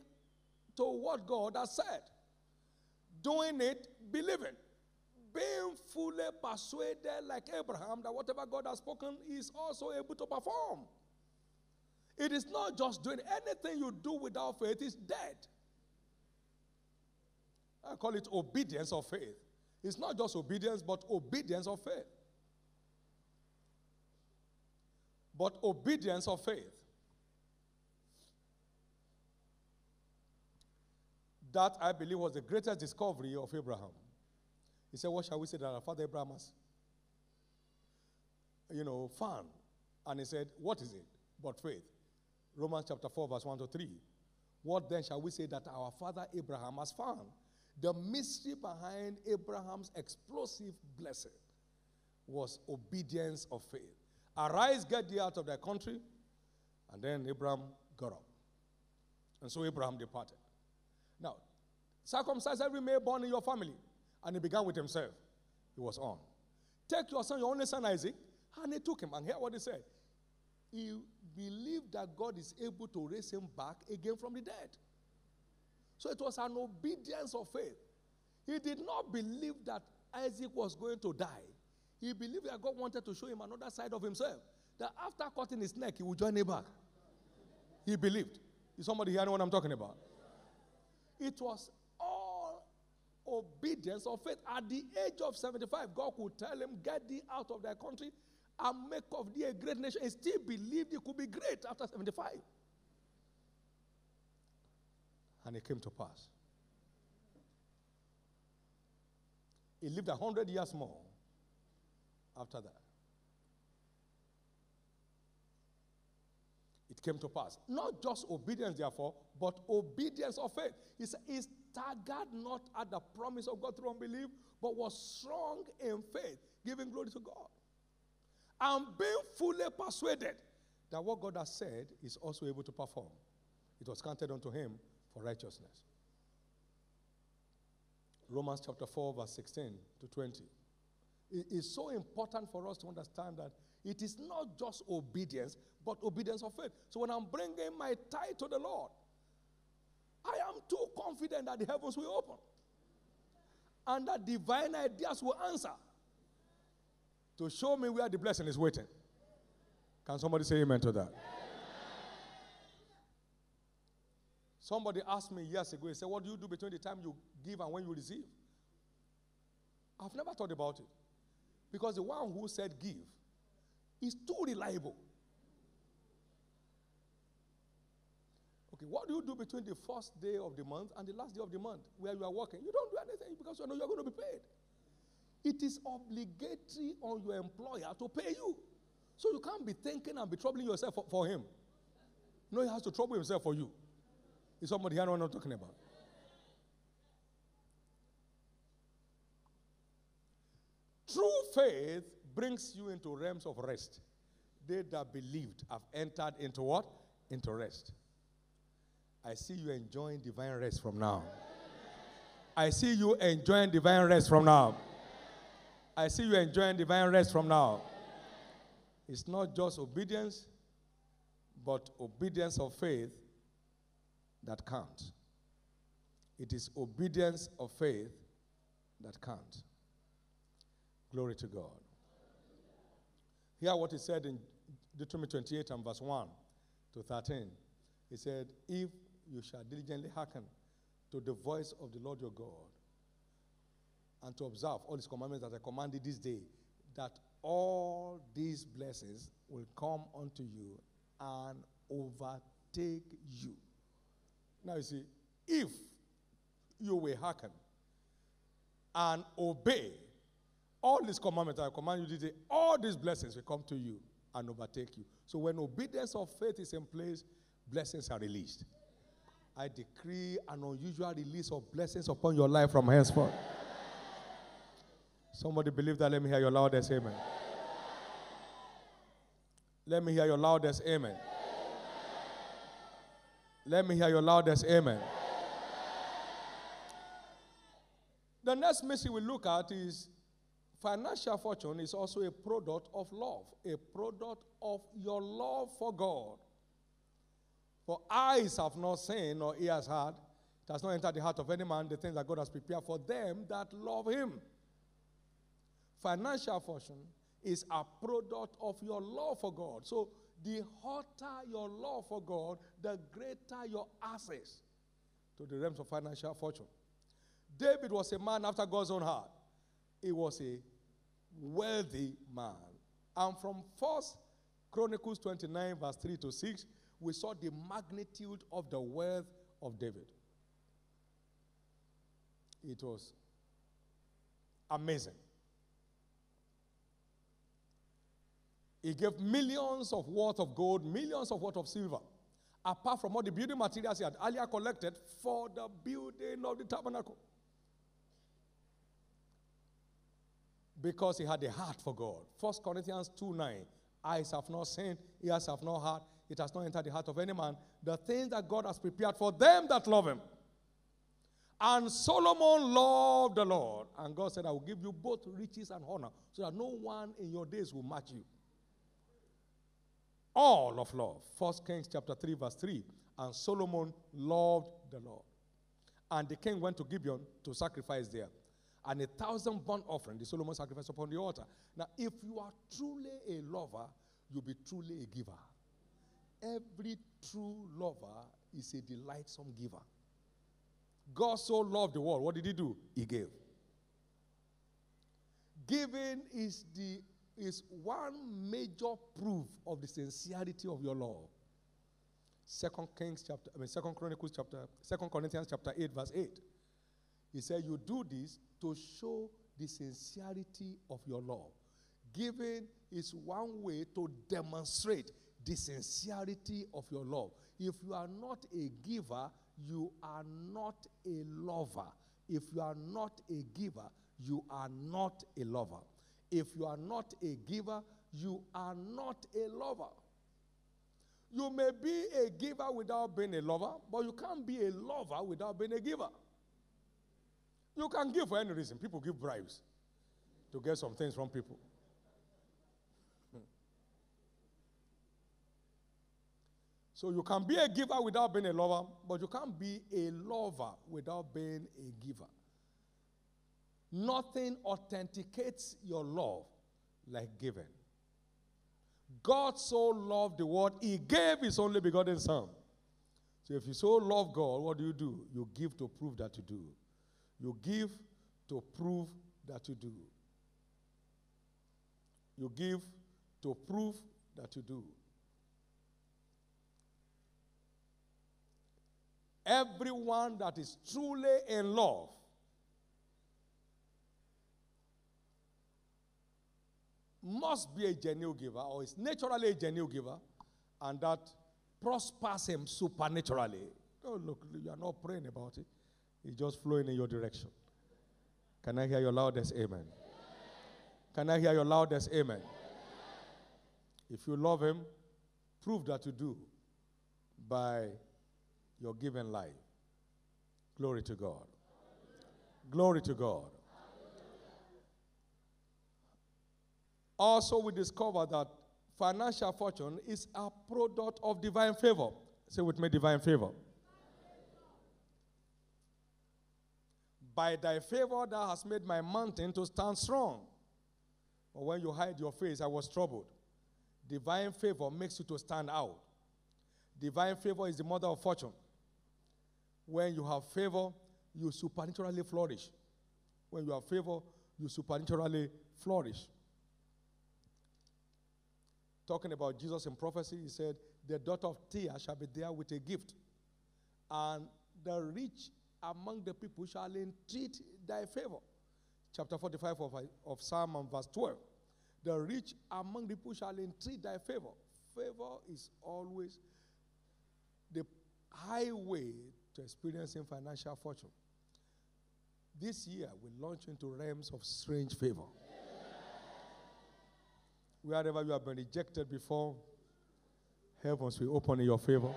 S2: to what God has said. Doing it believing. Being fully persuaded, like Abraham, that whatever God has spoken is also able to perform. It is not just doing anything you do without faith is dead. I call it obedience of faith. It's not just obedience, but obedience of faith. But obedience of faith. That I believe was the greatest discovery of Abraham. He said, What shall we say that our father Abraham has? you know, fun. And he said, What is it but faith? Romans chapter 4, verse 1 to 3. What then shall we say that our father Abraham has found? The mystery behind Abraham's explosive blessing was obedience of faith. Arise, get thee out of thy country. And then Abraham got up. And so Abraham departed. Now, circumcise every male born in your family. And he began with himself. He was on. Take your son, your only son Isaac, and he took him. And hear what he said. He believed that God is able to raise him back again from the dead. So it was an obedience of faith. He did not believe that Isaac was going to die. He believed that God wanted to show him another side of himself. That after cutting his neck, he would join him back. He believed. Is somebody hearing what I'm talking about? It was all obedience of faith. At the age of 75, God could tell him, Get thee out of thy country and make of thee a great nation. He still believed he could be great after 75. And it came to pass. He lived a hundred years more after that. It came to pass. Not just obedience, therefore, but obedience of faith. He said, He staggered not at the promise of God through unbelief, but was strong in faith, giving glory to God. And being fully persuaded that what God has said is also able to perform. It was counted unto him for righteousness. Romans chapter 4, verse 16 to 20. It is so important for us to understand that it is not just obedience, but obedience of faith. So when I'm bringing my tithe to the Lord, I am too confident that the heavens will open and that divine ideas will answer to show me where the blessing is waiting. Can somebody say amen to that? Somebody asked me years ago, he said, What do you do between the time you give and when you receive? I've never thought about it. Because the one who said give is too reliable. Okay, what do you do between the first day of the month and the last day of the month where you are working? You don't do anything because you know you're going to be paid. It is obligatory on your employer to pay you. So you can't be thinking and be troubling yourself for, for him. No, he has to trouble himself for you. Is somebody here what I'm talking about? True faith brings you into realms of rest. They that believed have entered into what? Into rest. I see you enjoying divine rest from now. I see you enjoying divine rest from now. I see you enjoying divine rest from now. It's not just obedience, but obedience of faith that count. It is obedience of faith that count. Glory to God. Hear what he said in Deuteronomy 28 and verse 1 to 13. He said, If you shall diligently hearken to the voice of the Lord your God, and to observe all his commandments that I commanded this day, that all these blessings will come unto you and overtake you. Now you see, if you will hearken and obey all these commandments I command you today, all these blessings will come to you and overtake you. So when obedience of faith is in place, blessings are released. I decree an unusual release of blessings upon your life from henceforth. Somebody believe that. Let me hear your loudest amen. Let me hear your loudest amen. Let me hear your loudest amen. The next mystery we look at is financial fortune is also a product of love, a product of your love for God. For eyes have not seen, nor ears heard, it has not entered the heart of any man the things that God has prepared for them that love Him. Financial fortune is a product of your love for God. So, the hotter your love for God, the greater your access to the realms of financial fortune. David was a man after God's own heart. He was a wealthy man. And from First Chronicles 29, verse 3 to 6, we saw the magnitude of the wealth of David. It was amazing. He gave millions of worth of gold, millions of worth of silver, apart from all the building materials he had earlier collected for the building of the tabernacle. Because he had a heart for God. 1 Corinthians 2 9. Eyes have not seen, ears have not heard, it has not entered the heart of any man. The things that God has prepared for them that love him. And Solomon loved the Lord. And God said, I will give you both riches and honor so that no one in your days will match you. All of love. First Kings chapter 3, verse 3. And Solomon loved the Lord. And the king went to Gibeon to sacrifice there. And a thousand burnt offering, the Solomon sacrificed upon the altar. Now, if you are truly a lover, you'll be truly a giver. Every true lover is a delightsome giver. God so loved the world. What did he do? He gave. Giving is the is one major proof of the sincerity of your love. Second Kings chapter, I mean Second Chronicles chapter, Second Corinthians chapter 8, verse 8. He said, You do this to show the sincerity of your love. Giving is one way to demonstrate the sincerity of your love. If you are not a giver, you are not a lover. If you are not a giver, you are not a lover. If you are not a giver, you are not a lover. You may be a giver without being a lover, but you can't be a lover without being a giver. You can give for any reason. People give bribes to get some things from people. Hmm. So you can be a giver without being a lover, but you can't be a lover without being a giver. Nothing authenticates your love like giving. God so loved the world, He gave His only begotten Son. So if you so love God, what do you do? You give to prove that you do. You give to prove that you do. You give to prove that you do. Everyone that is truly in love must be a genuine giver or is naturally a genuine giver and that prospers him supernaturally. Oh, look, you are not praying about it. It's just flowing in your direction. Can I hear your loudest amen? amen. Can I hear your loudest amen? amen? If you love him, prove that you do by your given life. Glory to God. Glory to God. Also, we discover that financial fortune is a product of divine favor. Say with me, divine favor. By thy favor, thou hast made my mountain to stand strong. But when you hide your face, I was troubled. Divine favor makes you to stand out. Divine favor is the mother of fortune. When you have favor, you supernaturally flourish. When you have favor, you supernaturally flourish. Talking about Jesus in prophecy, he said, The daughter of Tyre shall be there with a gift, and the rich among the people shall entreat thy favor. Chapter 45 of, of Psalm and verse 12. The rich among the people shall entreat thy favor. Favor is always the highway to experiencing financial fortune. This year, we launch into realms of strange favor. Wherever you have been rejected before, heavens will open in your favor.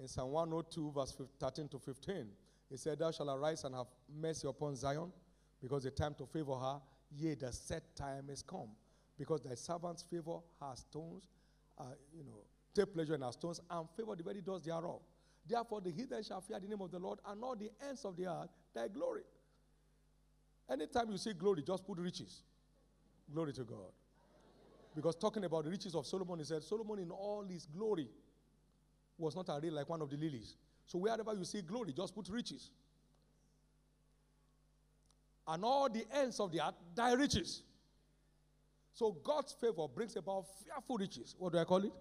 S2: In Psalm 102, verse 13 to 15, it said, Thou shalt arise and have mercy upon Zion, because the time to favor her, yea, the set time is come. Because thy servant's favor her stones uh, you know, take pleasure in her stones and favor the very doors thereof. Therefore, the heathen shall fear the name of the Lord and all the ends of the earth thy glory. Anytime you see glory, just put riches. Glory to God. Because talking about the riches of Solomon, he said, Solomon in all his glory was not arrayed like one of the lilies. So wherever you see glory, just put riches. And all the ends of the earth, thy riches. So God's favor brings about fearful riches. What do I call it?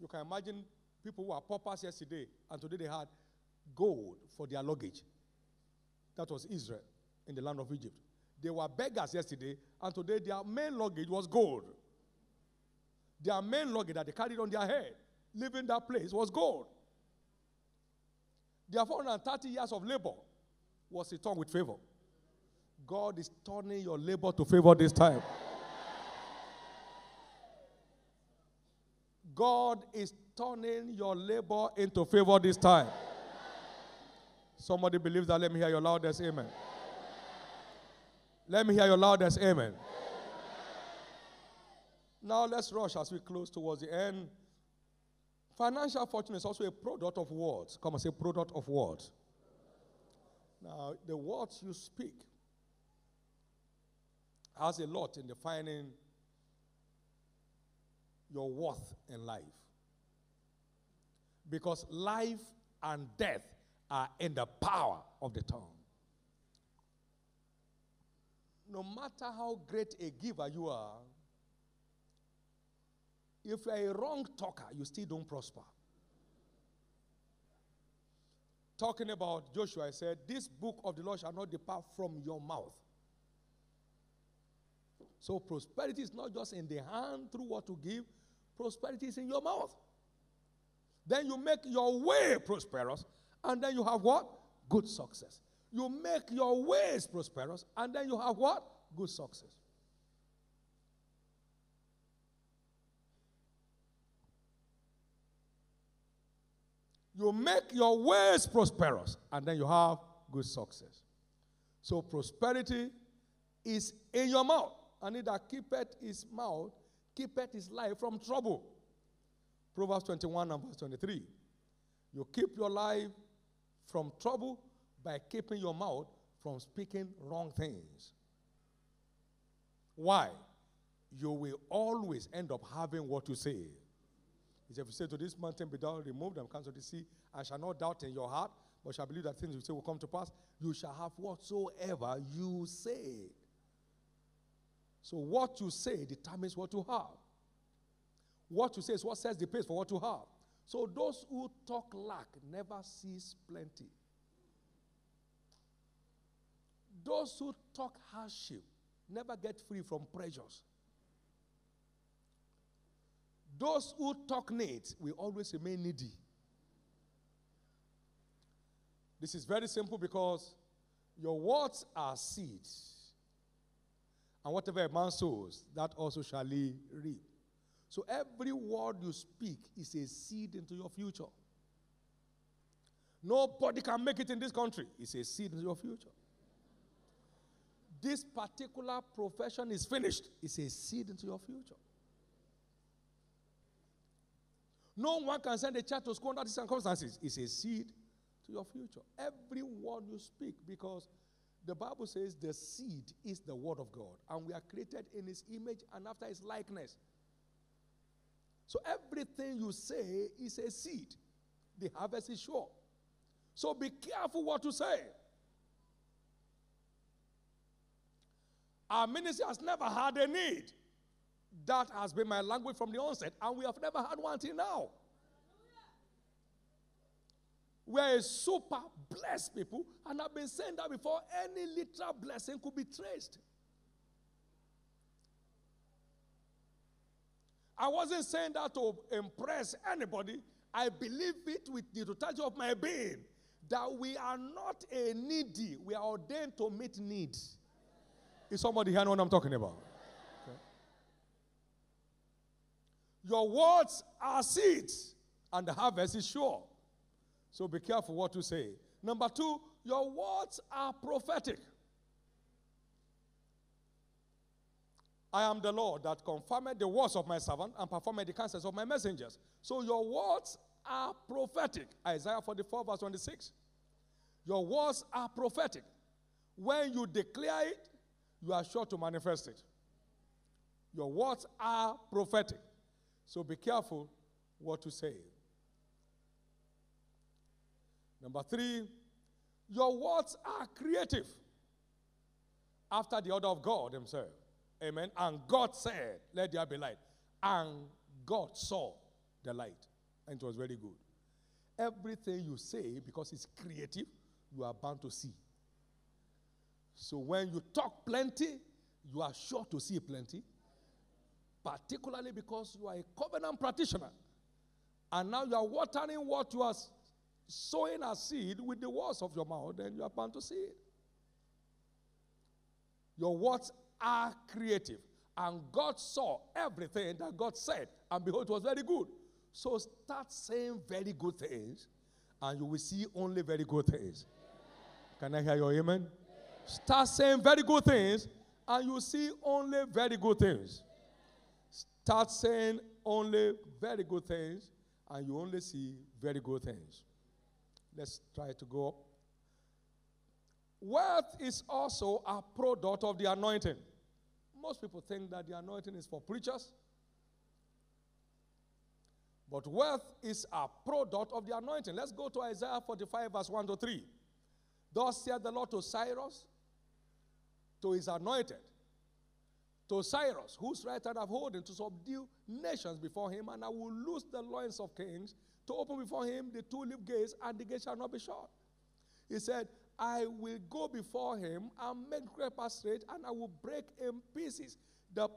S2: You can imagine people who are paupers yesterday and today they had gold for their luggage. That was Israel. In the land of Egypt. They were beggars yesterday, and today their main luggage was gold. Their main luggage that they carried on their head, leaving that place, was gold. Their 430 years of labor was returned with favor. God is turning your labor to favor this time. God is turning your labor into favor this time. Somebody believes that. Let me hear your loudest amen. Let me hear your loudest amen. Now let's rush as we close towards the end. Financial fortune is also a product of words. Come and say, product of words. Now, the words you speak has a lot in defining your worth in life. Because life and death are in the power of the tongue. No matter how great a giver you are, if you're a wrong talker, you still don't prosper. Talking about Joshua, I said, This book of the Lord shall not depart from your mouth. So prosperity is not just in the hand through what to give, prosperity is in your mouth. Then you make your way prosperous, and then you have what? Good success. You make your ways prosperous, and then you have what? Good success. You make your ways prosperous, and then you have good success. So prosperity is in your mouth. And he that keepeth his mouth, keepeth his life from trouble. Proverbs 21 and verse 23. You keep your life from trouble by keeping your mouth from speaking wrong things. Why? You will always end up having what you say. He said, If you say to this mountain, Be thou removed and cast to the sea, I shall not doubt in your heart, but shall believe that things you say will come to pass. You shall have whatsoever you say. So, what you say determines what you have. What you say is what sets the pace for what you have. So, those who talk lack never sees plenty. Those who talk hardship never get free from pressures. Those who talk needs will always remain needy. This is very simple because your words are seeds. And whatever a man sows, that also shall he reap. So every word you speak is a seed into your future. Nobody can make it in this country. It's a seed into your future. This particular profession is finished. It's a seed into your future. No one can send a child to school under these circumstances. It's a seed to your future. Every word you speak, because the Bible says the seed is the word of God, and we are created in his image and after his likeness. So everything you say is a seed. The harvest is sure. So be careful what you say. Our ministry has never had a need. That has been my language from the onset, and we have never had one till now. We're a super blessed people, and I've been saying that before any literal blessing could be traced. I wasn't saying that to impress anybody. I believe it with the totality of my being that we are not a needy, we are ordained to meet needs. Is somebody here know what I'm talking about? Okay. Your words are seeds, and the harvest is sure. So be careful what you say. Number two, your words are prophetic. I am the Lord that confirmed the words of my servant and performed the counsels of my messengers. So your words are prophetic. Isaiah 44, verse 26. Your words are prophetic. When you declare it, you are sure to manifest it. Your words are prophetic. So be careful what you say. Number three, your words are creative after the order of God Himself. Amen. And God said, Let there be light. And God saw the light. And it was very good. Everything you say, because it's creative, you are bound to see. So when you talk plenty, you are sure to see plenty, particularly because you are a covenant practitioner. And now you are watering what you are sowing as seed with the words of your mouth, and you are bound to see it. Your words are creative. And God saw everything that God said, and behold, it was very good. So start saying very good things, and you will see only very good things. Can I hear your amen? Start saying very good things, and you see only very good things. Start saying only very good things, and you only see very good things. Let's try to go up. Wealth is also a product of the anointing. Most people think that the anointing is for preachers. But wealth is a product of the anointing. Let's go to Isaiah 45, verse 1 to 3. Thus said the Lord to Cyrus, to his anointed, to Cyrus, whose right hand I've holding, to subdue nations before him, and I will loose the loins of kings, to open before him the two leaf gates, and the gate shall not be shut. He said, I will go before him and make great straight, and I will break in pieces the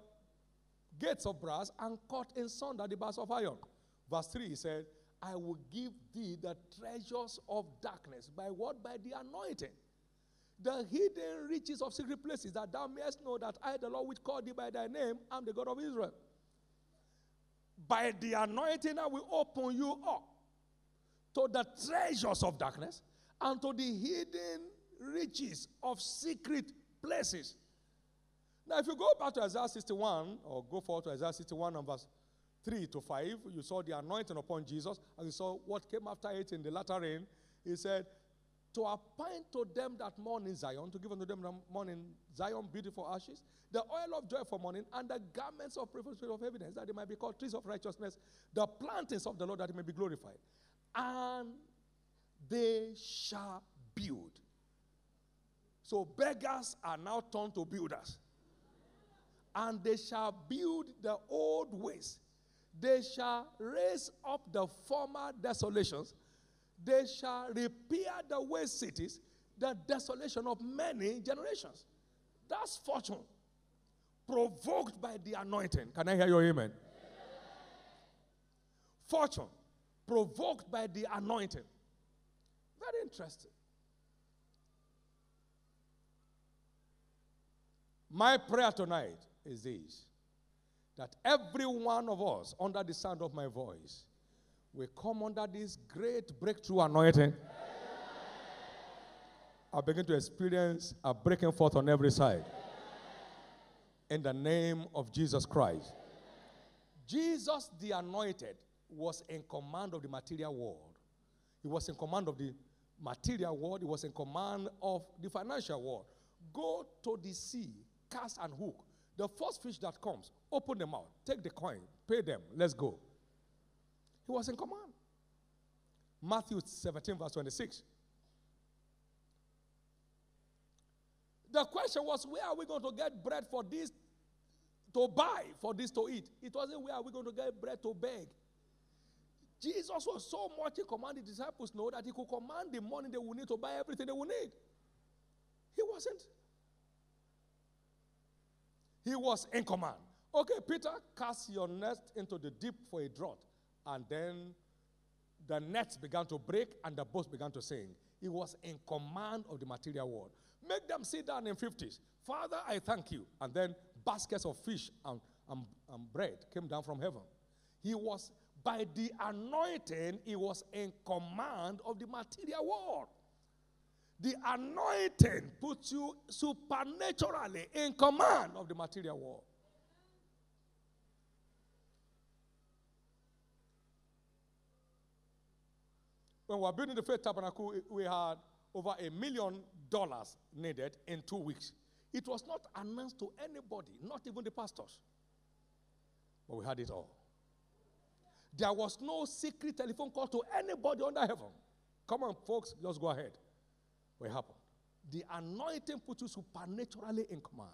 S2: gates of brass and cut in sunder the bars of iron. Verse 3 he said, I will give thee the treasures of darkness. By what? By the anointing. The hidden riches of secret places, that thou mayest know that I, the Lord, which called thee by thy name, am the God of Israel. By the anointing, I will open you up to the treasures of darkness and to the hidden riches of secret places. Now, if you go back to Isaiah 61, or go forward to Isaiah 61 and verse 3 to 5, you saw the anointing upon Jesus, and you saw what came after it in the latter rain. He said, To appoint to them that mourn in Zion, to give unto them that mourn in Zion beautiful ashes, the oil of joy for mourning, and the garments of privilege of evidence, that they might be called trees of righteousness, the plantings of the Lord, that he may be glorified. And they shall build. So beggars are now turned to builders. And they shall build the old ways. They shall raise up the former desolations. They shall repair the waste cities, the desolation of many generations. That's fortune. Provoked by the anointing. Can I hear your amen? Fortune. Provoked by the anointing. Very interesting. My prayer tonight is this that every one of us, under the sound of my voice, will come under this great breakthrough anointing. I begin to experience a breaking forth on every side. In the name of Jesus Christ. Jesus, the anointed, was in command of the material world. He was in command of the material world, he was in command of the financial world. Go to the sea, cast and hook. The first fish that comes, open them out, take the coin, pay them, let's go. He was in command. Matthew 17, verse 26. The question was, where are we going to get bread for this to buy, for this to eat? It wasn't where are we going to get bread to beg. Jesus was so much in command the disciples know that he could command the money they would need to buy everything they would need. He wasn't. He was in command. Okay, Peter, cast your net into the deep for a draught. And then the nets began to break and the boats began to sink. He was in command of the material world. Make them sit down in 50s. Father, I thank you. And then baskets of fish and, and, and bread came down from heaven. He was by the anointing, he was in command of the material world. The anointing puts you supernaturally in command of the material world. When we were building the faith tabernacle, eh, we had over a million dollars needed in two weeks. It was not announced to anybody, not even the pastors. But we had it all. There was no secret telephone call to anybody under heaven. Come on, folks, just go ahead. What happened? The anointing put you supernaturally in command.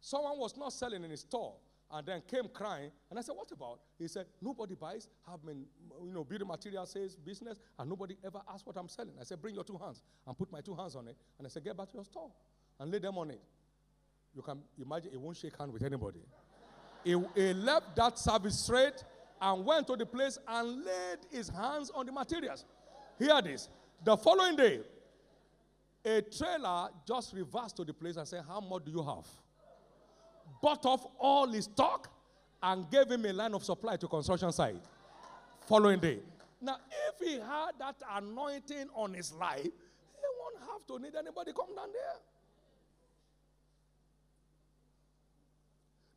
S2: Someone was not selling in his store, and then came crying. And I said, What about? He said, Nobody buys. Have been, you know, building material sales business, and nobody ever asked what I'm selling. I said, Bring your two hands and put my two hands on it. And I said, Get back to your store and lay them on it. You can imagine it won't shake hand with anybody. he, he left that service straight and went to the place and laid his hands on the materials. Hear this. The following day, a trailer just reversed to the place and said, How much do you have? Bought off all his stock and gave him a line of supply to construction site. Following day. Now, if he had that anointing on his life, he won't have to need anybody come down there.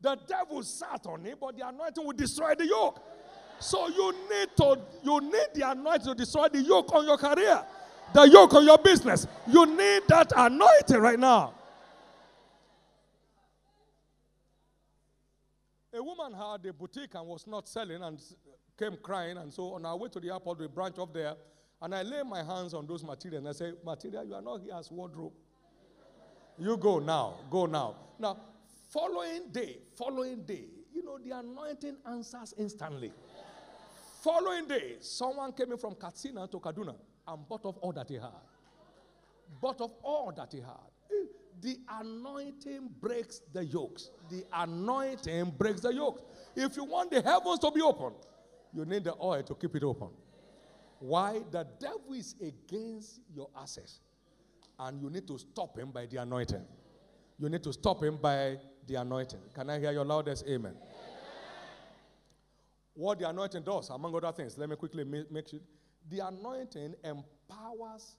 S2: The devil sat on it, but the anointing will destroy the yoke. So you need to you need the anointing to destroy the yoke on your career, the yoke on your business. You need that anointing right now. A woman had a boutique and was not selling and came crying, and so on our way to the airport, we branch off there, and I lay my hands on those materials and I say, "Material, you are not here as wardrobe. You go now, go now." Now, following day, following day, you know, the anointing answers instantly. Following day, someone came in from Katsina to Kaduna and bought off all that he had. Bought off all that he had. The anointing breaks the yokes. The anointing breaks the yokes. If you want the heavens to be open, you need the oil to keep it open. Why? The devil is against your access. And you need to stop him by the anointing. You need to stop him by the anointing. Can I hear your loudest amen? what the anointing does, among other things. Let me quickly make sure. The anointing empowers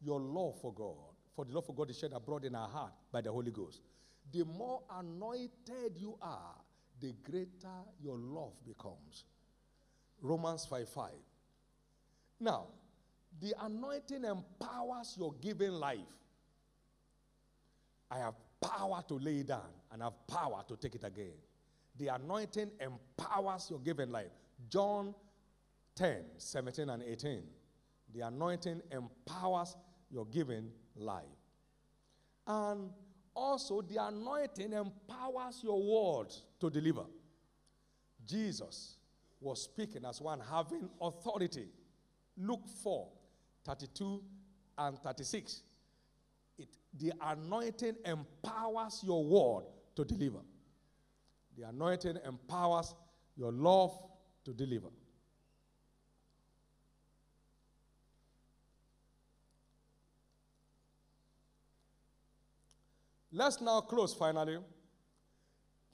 S2: your love for God, for the love of God is shed abroad in our heart by the Holy Ghost. The more anointed you are, the greater your love becomes. Romans 5 5. Now, the anointing empowers your giving life. I have power to lay it down and have power to take it again. The anointing empowers your given life. John 10, 17, and 18. The anointing empowers your given life. And also, the anointing empowers your word to deliver. Jesus was speaking as one having authority. Luke 4, 32 and 36. It, the anointing empowers your word to deliver. The anointing empowers your love to deliver. Let's now close finally.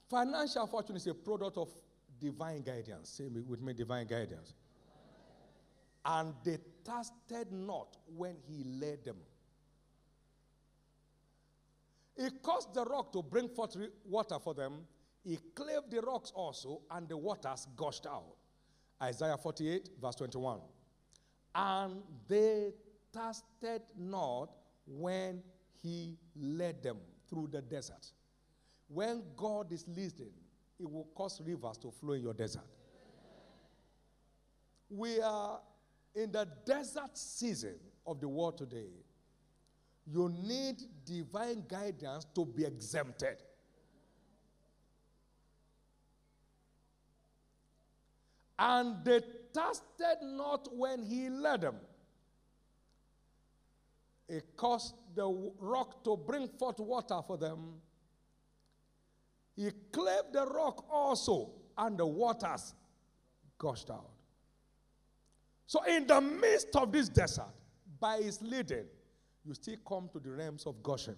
S2: Financial fortune is a product of divine guidance. Say with me, divine guidance. And they trusted not when he led them. He caused the rock to bring forth water for them he clave the rocks also, and the waters gushed out. Isaiah 48, verse 21. And they thirsted not when he led them through the desert. When God is listening, it will cause rivers to flow in your desert. We are in the desert season of the world today. You need divine guidance to be exempted. And they thirsted not when he led them. He caused the rock to bring forth water for them. He clave the rock also, and the waters gushed out. So, in the midst of this desert, by his leading, you still come to the realms of gushing.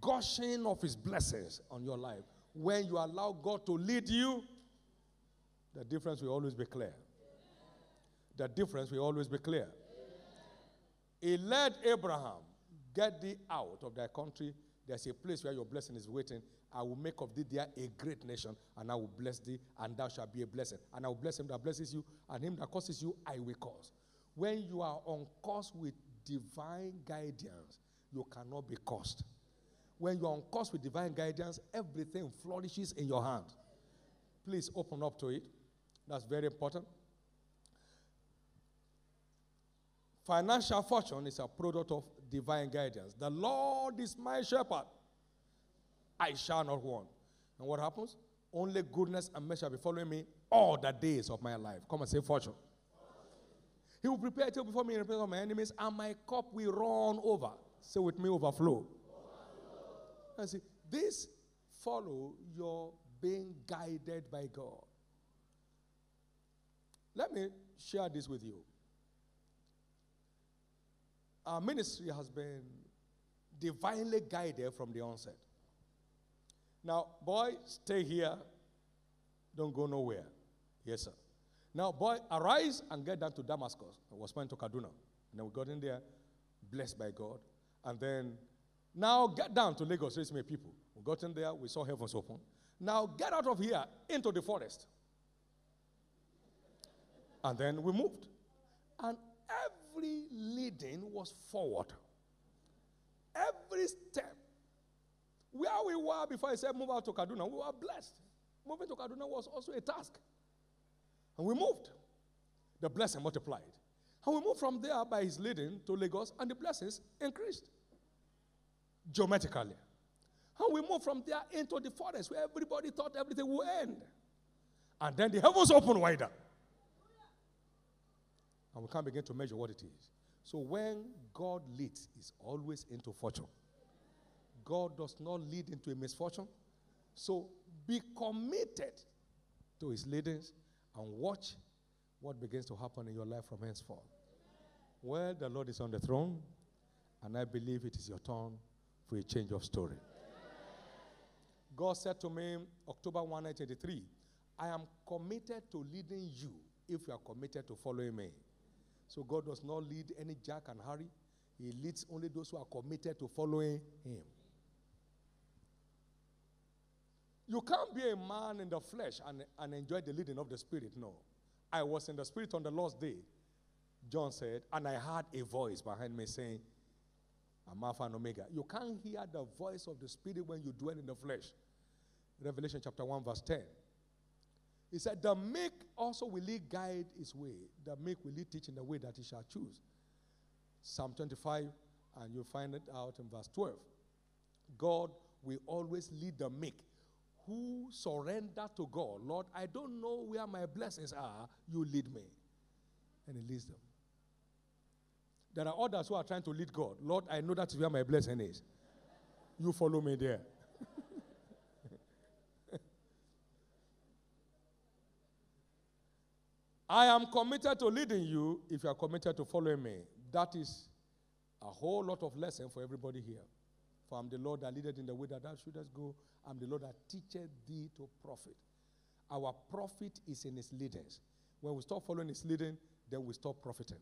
S2: Gushing of his blessings on your life. When you allow God to lead you, the difference will always be clear. The difference will always be clear. He led Abraham, get thee out of thy country. There's a place where your blessing is waiting. I will make of thee there a great nation, and I will bless thee, and thou shalt be a blessing. And I will bless him that blesses you, and him that curses you, I will curse. When you are on course with divine guidance, you cannot be cursed. When you are on course with divine guidance, everything flourishes in your hand. Please open up to it. That's very important. Financial fortune is a product of divine guidance. The Lord is my shepherd. I shall not want. And what happens? Only goodness and mercy shall be following me all the days of my life. Come and say fortune. He will prepare a table before me in the presence of my enemies, and my cup will run over. Say with me, overflow. And see, this follow your being guided by God. Let me share this with you. Our ministry has been divinely guided from the onset. Now, boy, stay here. Don't go nowhere. Yes, sir. Now, boy, arise and get down to Damascus. I was going to Kaduna. And then we got in there, blessed by God. And then, now get down to Lagos, raise me people. We got in there, we saw heavens open. Now get out of here into the forest. And then we moved. And every leading was forward. Every step. Where we were before I said move out to Kaduna, we were blessed. Moving to Kaduna was also a task. And we moved. The blessing multiplied. And we moved from there by his leading to Lagos, and the blessings increased geometrically. And we moved from there into the forest where everybody thought everything would end. And then the heavens opened wider. And we can't begin to measure what it is. So when God leads, He's always into fortune. God does not lead into a misfortune. So be committed to His leadings and watch what begins to happen in your life from henceforth. Well, the Lord is on the throne, and I believe it is your turn for a change of story. God said to me, October 1, 1983, I am committed to leading you if you are committed to following me. So God does not lead any Jack and Harry. He leads only those who are committed to following him. You can't be a man in the flesh and, and enjoy the leading of the Spirit. No. I was in the Spirit on the last day, John said, and I heard a voice behind me saying, I'm Alpha and Omega. You can't hear the voice of the Spirit when you dwell in the flesh. Revelation chapter 1, verse 10. He said, The meek also will he guide his way. The meek will he teach in the way that he shall choose. Psalm 25, and you'll find it out in verse 12. God will always lead the meek who surrender to God. Lord, I don't know where my blessings are. You lead me. And he leads them. There are others who are trying to lead God. Lord, I know that's where my blessing is. You follow me there. I am committed to leading you if you are committed to following me. That is a whole lot of lesson for everybody here. For I'm the Lord that leadeth in the way that thou shouldest go. I'm the Lord that teacheth thee to profit. Our profit is in his leadings. When we stop following his leading, then we stop profiting.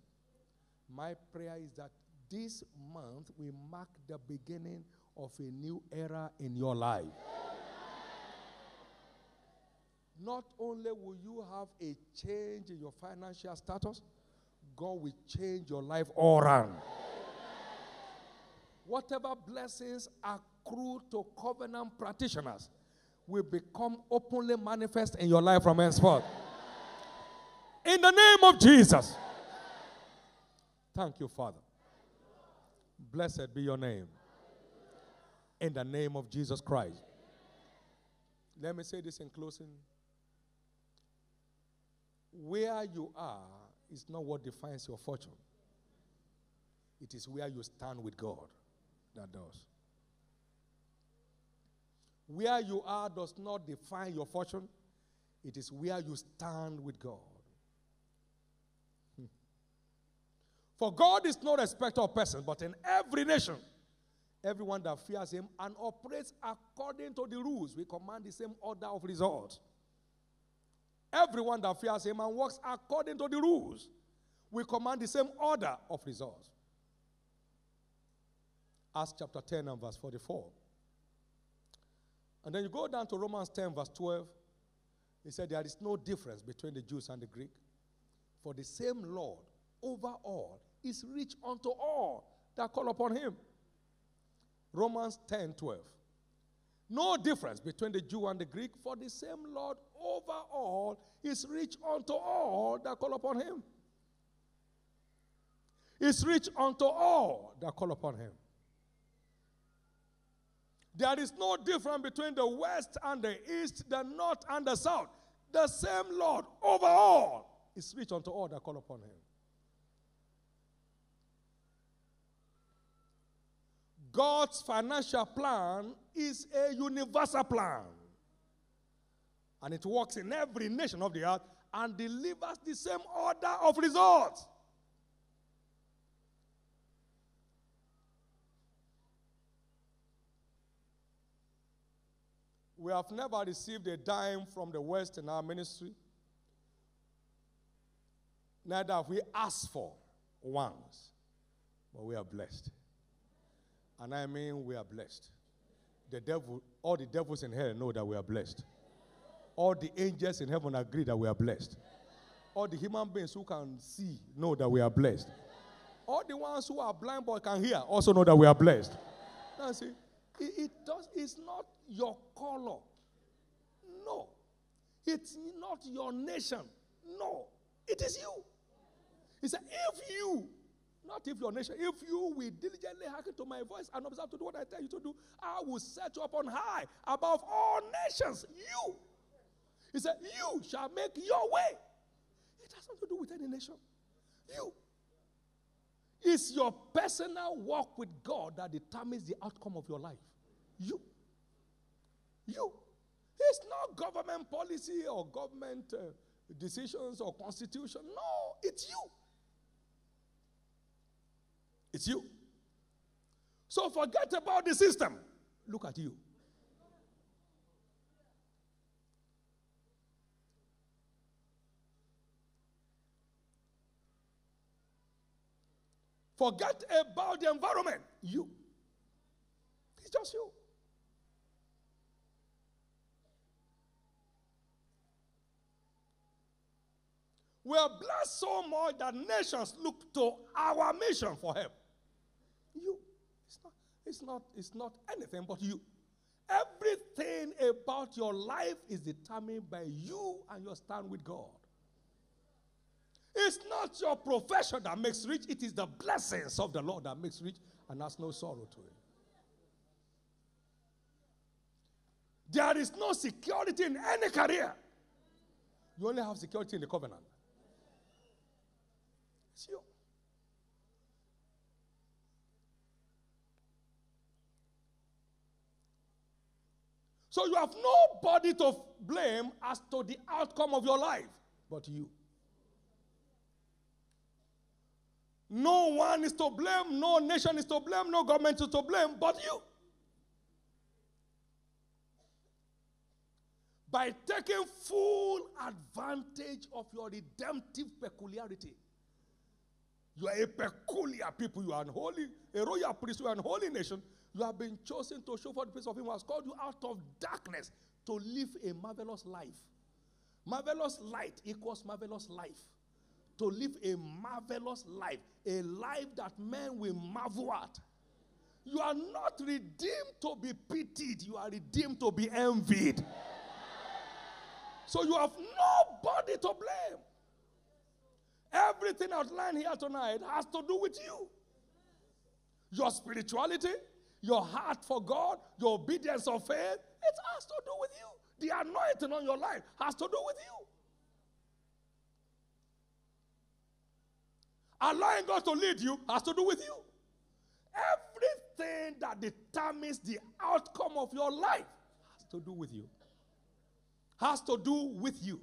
S2: My prayer is that this month we mark the beginning of a new era in your life. Not only will you have a change in your financial status, God will change your life all around. Whatever blessings accrue to covenant practitioners will become openly manifest in your life from henceforth. In the name of Jesus. Thank you, Father. Blessed be your name. In the name of Jesus Christ. Let me say this in closing. Where you are is not what defines your fortune, it is where you stand with God that does. Where you are does not define your fortune, it is where you stand with God. Hmm. For God is not a respecter of persons, but in every nation, everyone that fears Him and operates according to the rules, we command the same order of results. Everyone that fears Him and works according to the rules, we command the same order of results. Acts chapter 10 and verse 44. And then you go down to Romans 10, verse 12. He said, There is no difference between the Jews and the Greek. For the same Lord over all is rich unto all that call upon him. Romans 10, 12. No difference between the Jew and the Greek, for the same Lord over all is rich unto all that call upon him. Is rich unto all that call upon him. There is no difference between the west and the east, the north and the south. The same Lord over all is rich unto all that call upon him. God's financial plan is a universal plan. And it works in every nation of the earth and delivers the same order of results. We have never received a dime from the West in our ministry. Neither have we asked for once, but we are blessed. And I mean, we are blessed. The devil, all the devils in hell know that we are blessed. All the angels in heaven agree that we are blessed. All the human beings who can see know that we are blessed. All the ones who are blind but can hear also know that we are blessed. Now see, it, it does. It's not your color. No, it's not your nation. No, it is you. He said, if you not if your nation, if you will diligently hearken to my voice and observe to do what I tell you to do, I will set you up on high above all nations. You. He said, You shall make your way. It has nothing to do with any nation. You. It's your personal walk with God that determines the outcome of your life. You. You. It's not government policy or government uh, decisions or constitution. No, it's you. It's you. So forget about the system. Look at you. Forget about the environment. You. It's just you. We are blessed so much that nations look to our mission for help. You. It's not, it's not, it's not anything but you. Everything about your life is determined by you and your stand with God. It's not your profession that makes rich, it is the blessings of the Lord that makes rich and has no sorrow to it. There is no security in any career. You only have security in the covenant. It's you. So you have nobody to blame as to the outcome of your life but you. No one is to blame, no nation is to blame, no government is to blame but you. By taking full advantage of your redemptive peculiarity. You are a peculiar people. You are unholy, a royal priest, you are an holy nation. You have been chosen to show for the praise of Him who has called you out of darkness to live a marvelous life. Marvelous light equals marvelous life. To live a marvelous life, a life that men will marvel at. You are not redeemed to be pitied, you are redeemed to be envied. So you have nobody to blame. Everything outlined here tonight has to do with you. Your spirituality, your heart for God, your obedience of faith, it has to do with you. The anointing on your life has to do with you. Allowing God to lead you has to do with you. Everything that determines the outcome of your life has to do with you. Has to do with you.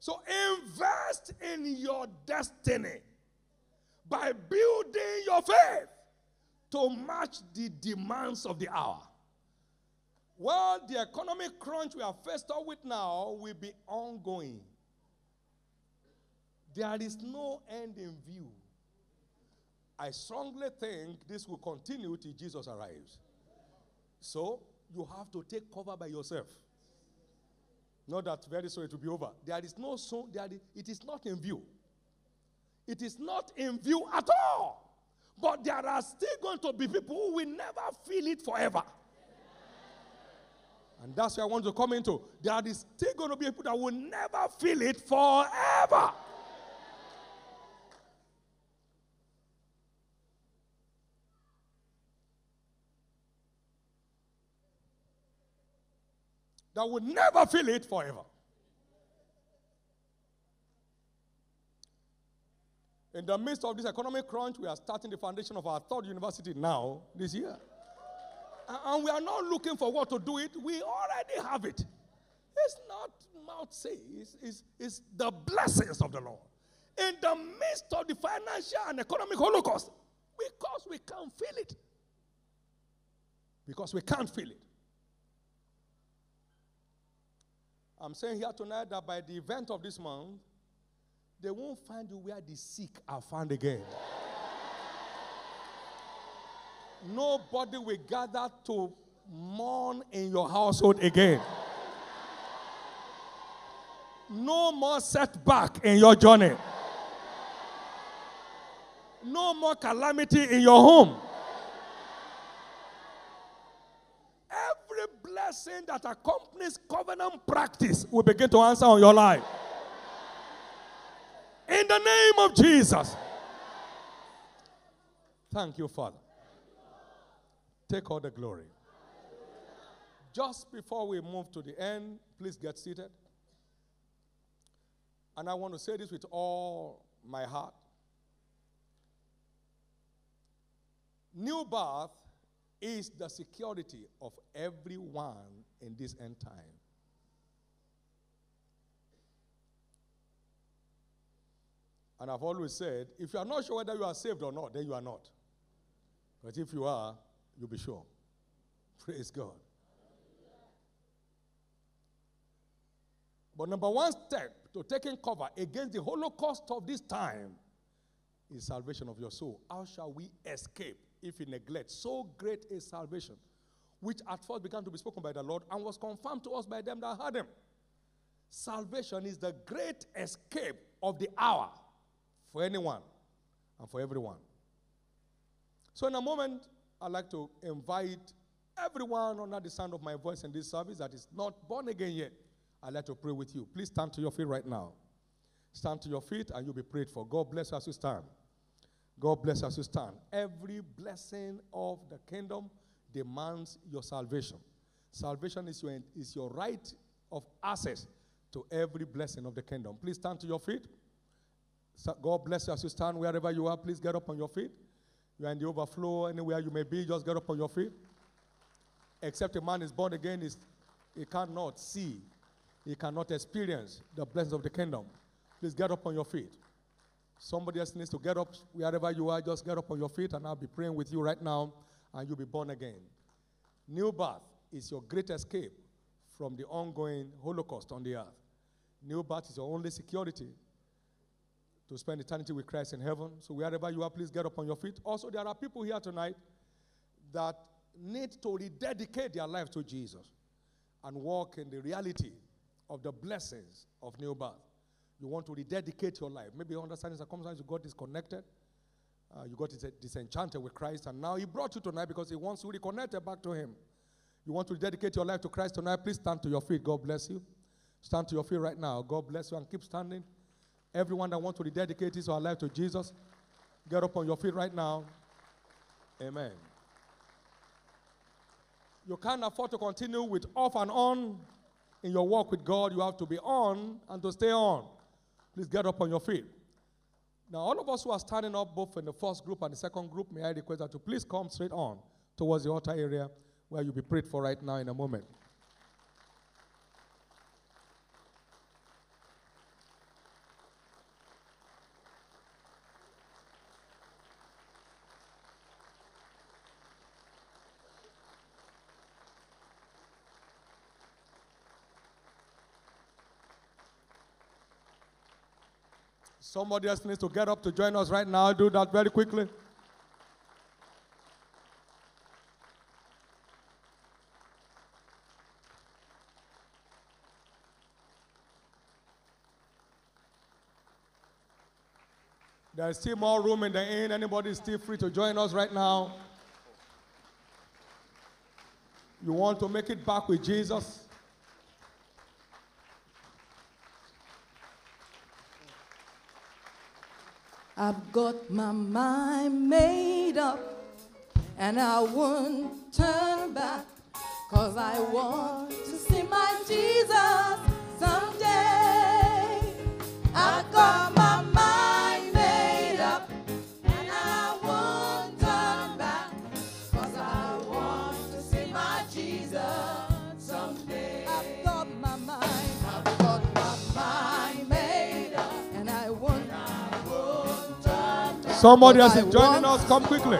S2: So invest in your destiny by building your faith to match the demands of the hour. Well, the economic crunch we are faced up with now will be ongoing. There is no end in view. I strongly think this will continue till Jesus arrives. So you have to take cover by yourself. Not that very soon it will be over. There is no soon, there is, it is not in view. It is not in view at all. But there are still going to be people who will never feel it forever. And that's where I want to come into. There are still going to be people that will never feel it forever. that will never feel it forever. In the midst of this economic crunch, we are starting the foundation of our third university now this year. And we are not looking for what to do it, we already have it. It's not mouth say, it's, it's, it's the blessings of the Lord. In the midst of the financial and economic holocaust, because we can't feel it. Because we can't feel it. I'm saying here tonight that by the event of this month, they won't find you where the sick are found again. Nobody will gather to mourn in your household again. No more setback in your journey. No more calamity in your home. Every blessing that accompanies covenant practice will begin to answer on your life. In the name of Jesus. Thank you, Father. Take all the glory. Just before we move to the end, please get seated. And I want to say this with all my heart. New birth is the security of everyone in this end time. And I've always said, if you are not sure whether you are saved or not, then you are not. But if you are, you'll be sure. Praise God. But number one step to taking cover against the holocaust of this time is salvation of your soul. How shall we escape if we neglect so great a salvation, which at first began to be spoken by the Lord and was confirmed to us by them that heard him? Salvation is the great escape of the hour for anyone and for everyone. So, in a moment, I'd like to invite everyone under the sound of my voice in this service that is not born again yet. I'd like to pray with you. Please stand to your feet right now. Stand to your feet and you'll be prayed for. God bless you as you stand. God bless you as you stand. Every blessing of the kingdom demands your salvation. Salvation is your, is your right of access to every blessing of the kingdom. Please stand to your feet. God bless you as you stand wherever you are. Please get up on your feet. You are in the overflow, anywhere you may be, just get up on your feet. Except a man is born again, he cannot see, he cannot experience the blessings of the kingdom. Please get up on your feet. Somebody else needs to get up wherever you are, just get up on your feet, and I'll be praying with you right now, and you'll be born again. New birth is your great escape from the ongoing Holocaust on the earth. New birth is your only security to spend eternity with Christ in heaven. So, wherever you are, please get up on your feet. Also, there are people here tonight that need to rededicate their life to Jesus and walk in the reality of the blessings of new birth. You want to rededicate your life. Maybe you understand circumstances you got disconnected. Uh, you got disenchanted with Christ, and now He brought you tonight because He wants you reconnected back to Him. You want to dedicate your life to Christ tonight? Please stand to your feet. God bless you. Stand to your feet right now. God bless you and keep standing. Everyone that wants to rededicate his or her life to Jesus, get up on your feet right now. Amen. You can't afford to continue with off and on in your walk with God. You have to be on and to stay on. Please get up on your feet. Now, all of us who are standing up, both in the first group and the second group, may I request that you please come straight on towards the altar area where you'll be prayed for right now in a moment. Somebody else needs to get up to join us right now. Do that very quickly. There's still more room in the inn. Anybody still free to join us right now? You want to make it back with Jesus?
S3: I've got my mind made up and I won't turn back. Cause I want to see my Jesus
S2: Somebody is joining us. Come quickly.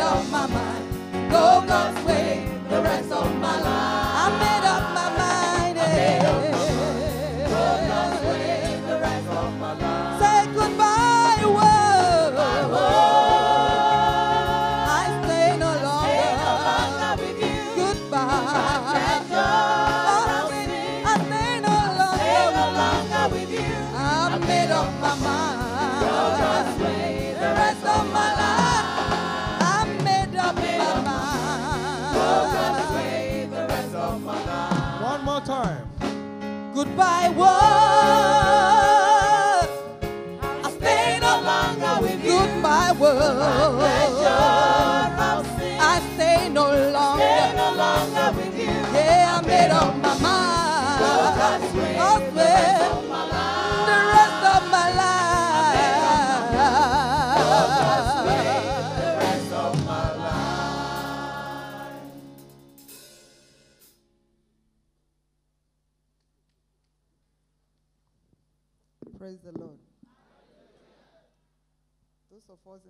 S3: Up my mind. Go God's way the rest of my life. Goodbye, world. I stay no longer with you. Goodbye, world.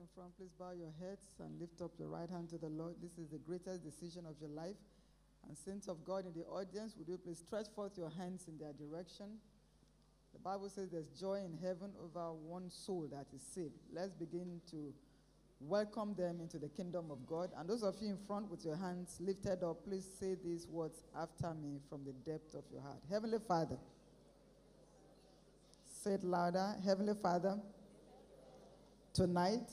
S4: In front, please bow your heads and lift up your right hand to the Lord. This is the greatest decision of your life. And saints of God in the audience, would you please stretch forth your hands in their direction? The Bible says there's joy in heaven over one soul that is saved. Let's begin to welcome them into the kingdom of God. And those of you in front with your hands lifted up, please say these words after me from the depth of your heart. Heavenly Father, Say it louder. Heavenly Father, tonight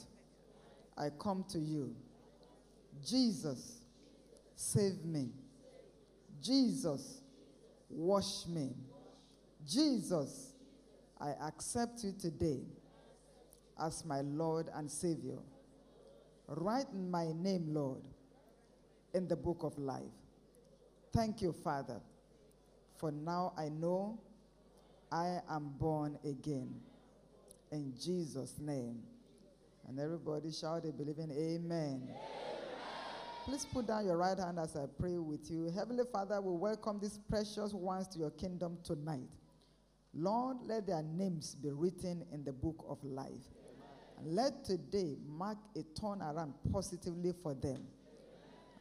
S4: I come to you. Jesus, save me. Jesus, wash me. Jesus, I accept you today as my Lord and Savior. Write my name, Lord, in the book of life. Thank you, Father, for now I know I am born again. In Jesus' name. And everybody shout a believing amen. amen. Please put down your right hand as I pray with you. Heavenly Father, we welcome these precious ones to your kingdom tonight. Lord, let their names be written in the book of life. And let today mark a turnaround positively for them.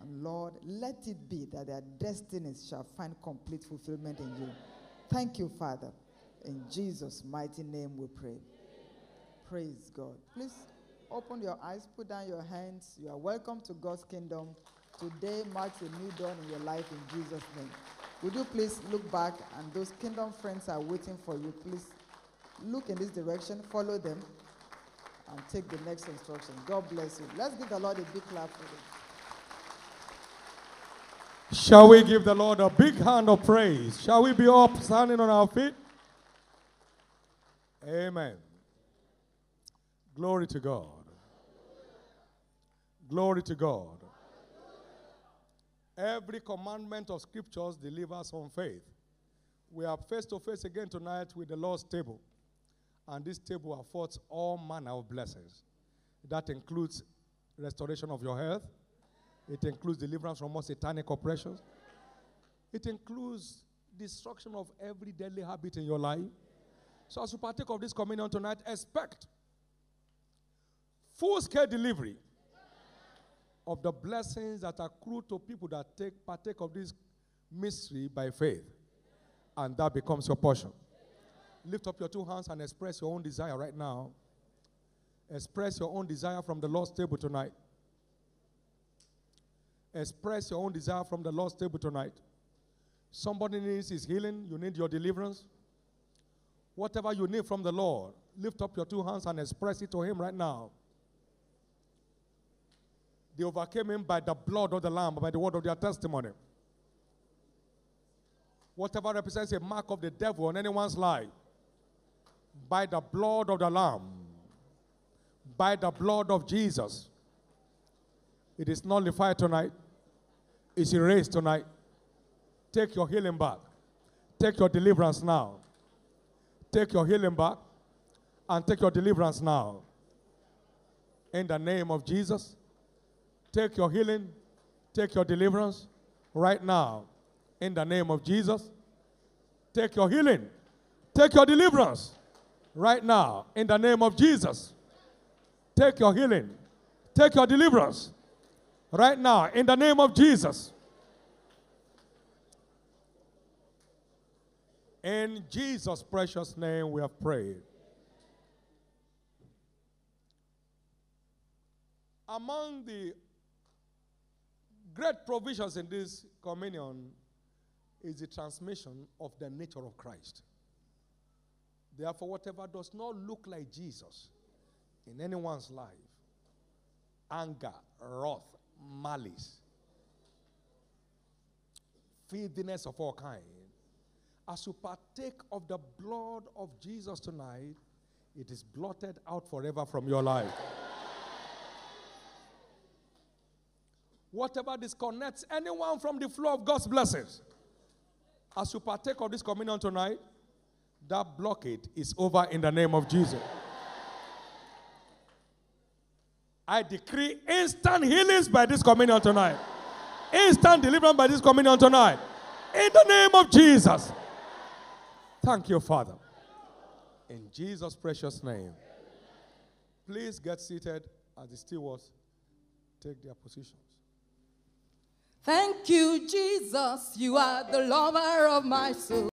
S4: And Lord, let it be that their destinies shall find complete fulfillment in you. Thank you, Father. In Jesus' mighty name we pray. Praise God. Please open your eyes, put down your hands. You are welcome to God's kingdom. Today marks a new dawn in your life in Jesus' name. Would you please look back and those kingdom friends are waiting for you. Please look in this direction, follow them, and take the next instruction. God bless you. Let's give the Lord a big clap for them.
S2: Shall we give the Lord a big hand of praise? Shall we be up standing on our feet? Amen. Glory to God. Glory to God. Every commandment of scriptures delivers on faith. We are face to face again tonight with the Lord's table. And this table affords all manner of blessings. That includes restoration of your health, it includes deliverance from all satanic oppressions, it includes destruction of every deadly habit in your life. So, as you partake of this communion tonight, expect full scale delivery of the blessings that accrue to people that take partake of this mystery by faith. And that becomes your portion. Lift up your two hands and express your own desire right now. Express your own desire from the Lord's table tonight. Express your own desire from the Lord's table tonight. Somebody needs his healing, you need your deliverance. Whatever you need from the Lord, lift up your two hands and express it to him right now. They overcame him by the blood of the Lamb, by the word of their testimony. Whatever represents a mark of the devil on anyone's life, by the blood of the Lamb, by the blood of Jesus, it is nullified tonight, it's erased tonight. Take your healing back. Take your deliverance now. Take your healing back and take your deliverance now. In the name of Jesus, take your healing, take your deliverance right now. In the name of Jesus, take your healing, take your deliverance right now. In the name of Jesus, take your healing, take your deliverance right now. In the name of Jesus. In Jesus' precious name, we have prayed. Among the great provisions in this communion is the transmission of the nature of Christ. Therefore, whatever does not look like Jesus in anyone's life anger, wrath, malice, filthiness of all kinds as you partake of the blood of Jesus tonight, it is blotted out forever from your life. Whatever disconnects anyone from the flow of God's blessings, as you partake of this communion tonight, that blockade is over in the name of Jesus. I decree instant healings by this communion tonight. Instant deliverance by this communion tonight. In the name of Jesus. Thank you, Father. In Jesus' precious name. Please get seated as the stewards take their positions.
S3: Thank you, Jesus. You are the lover of my soul.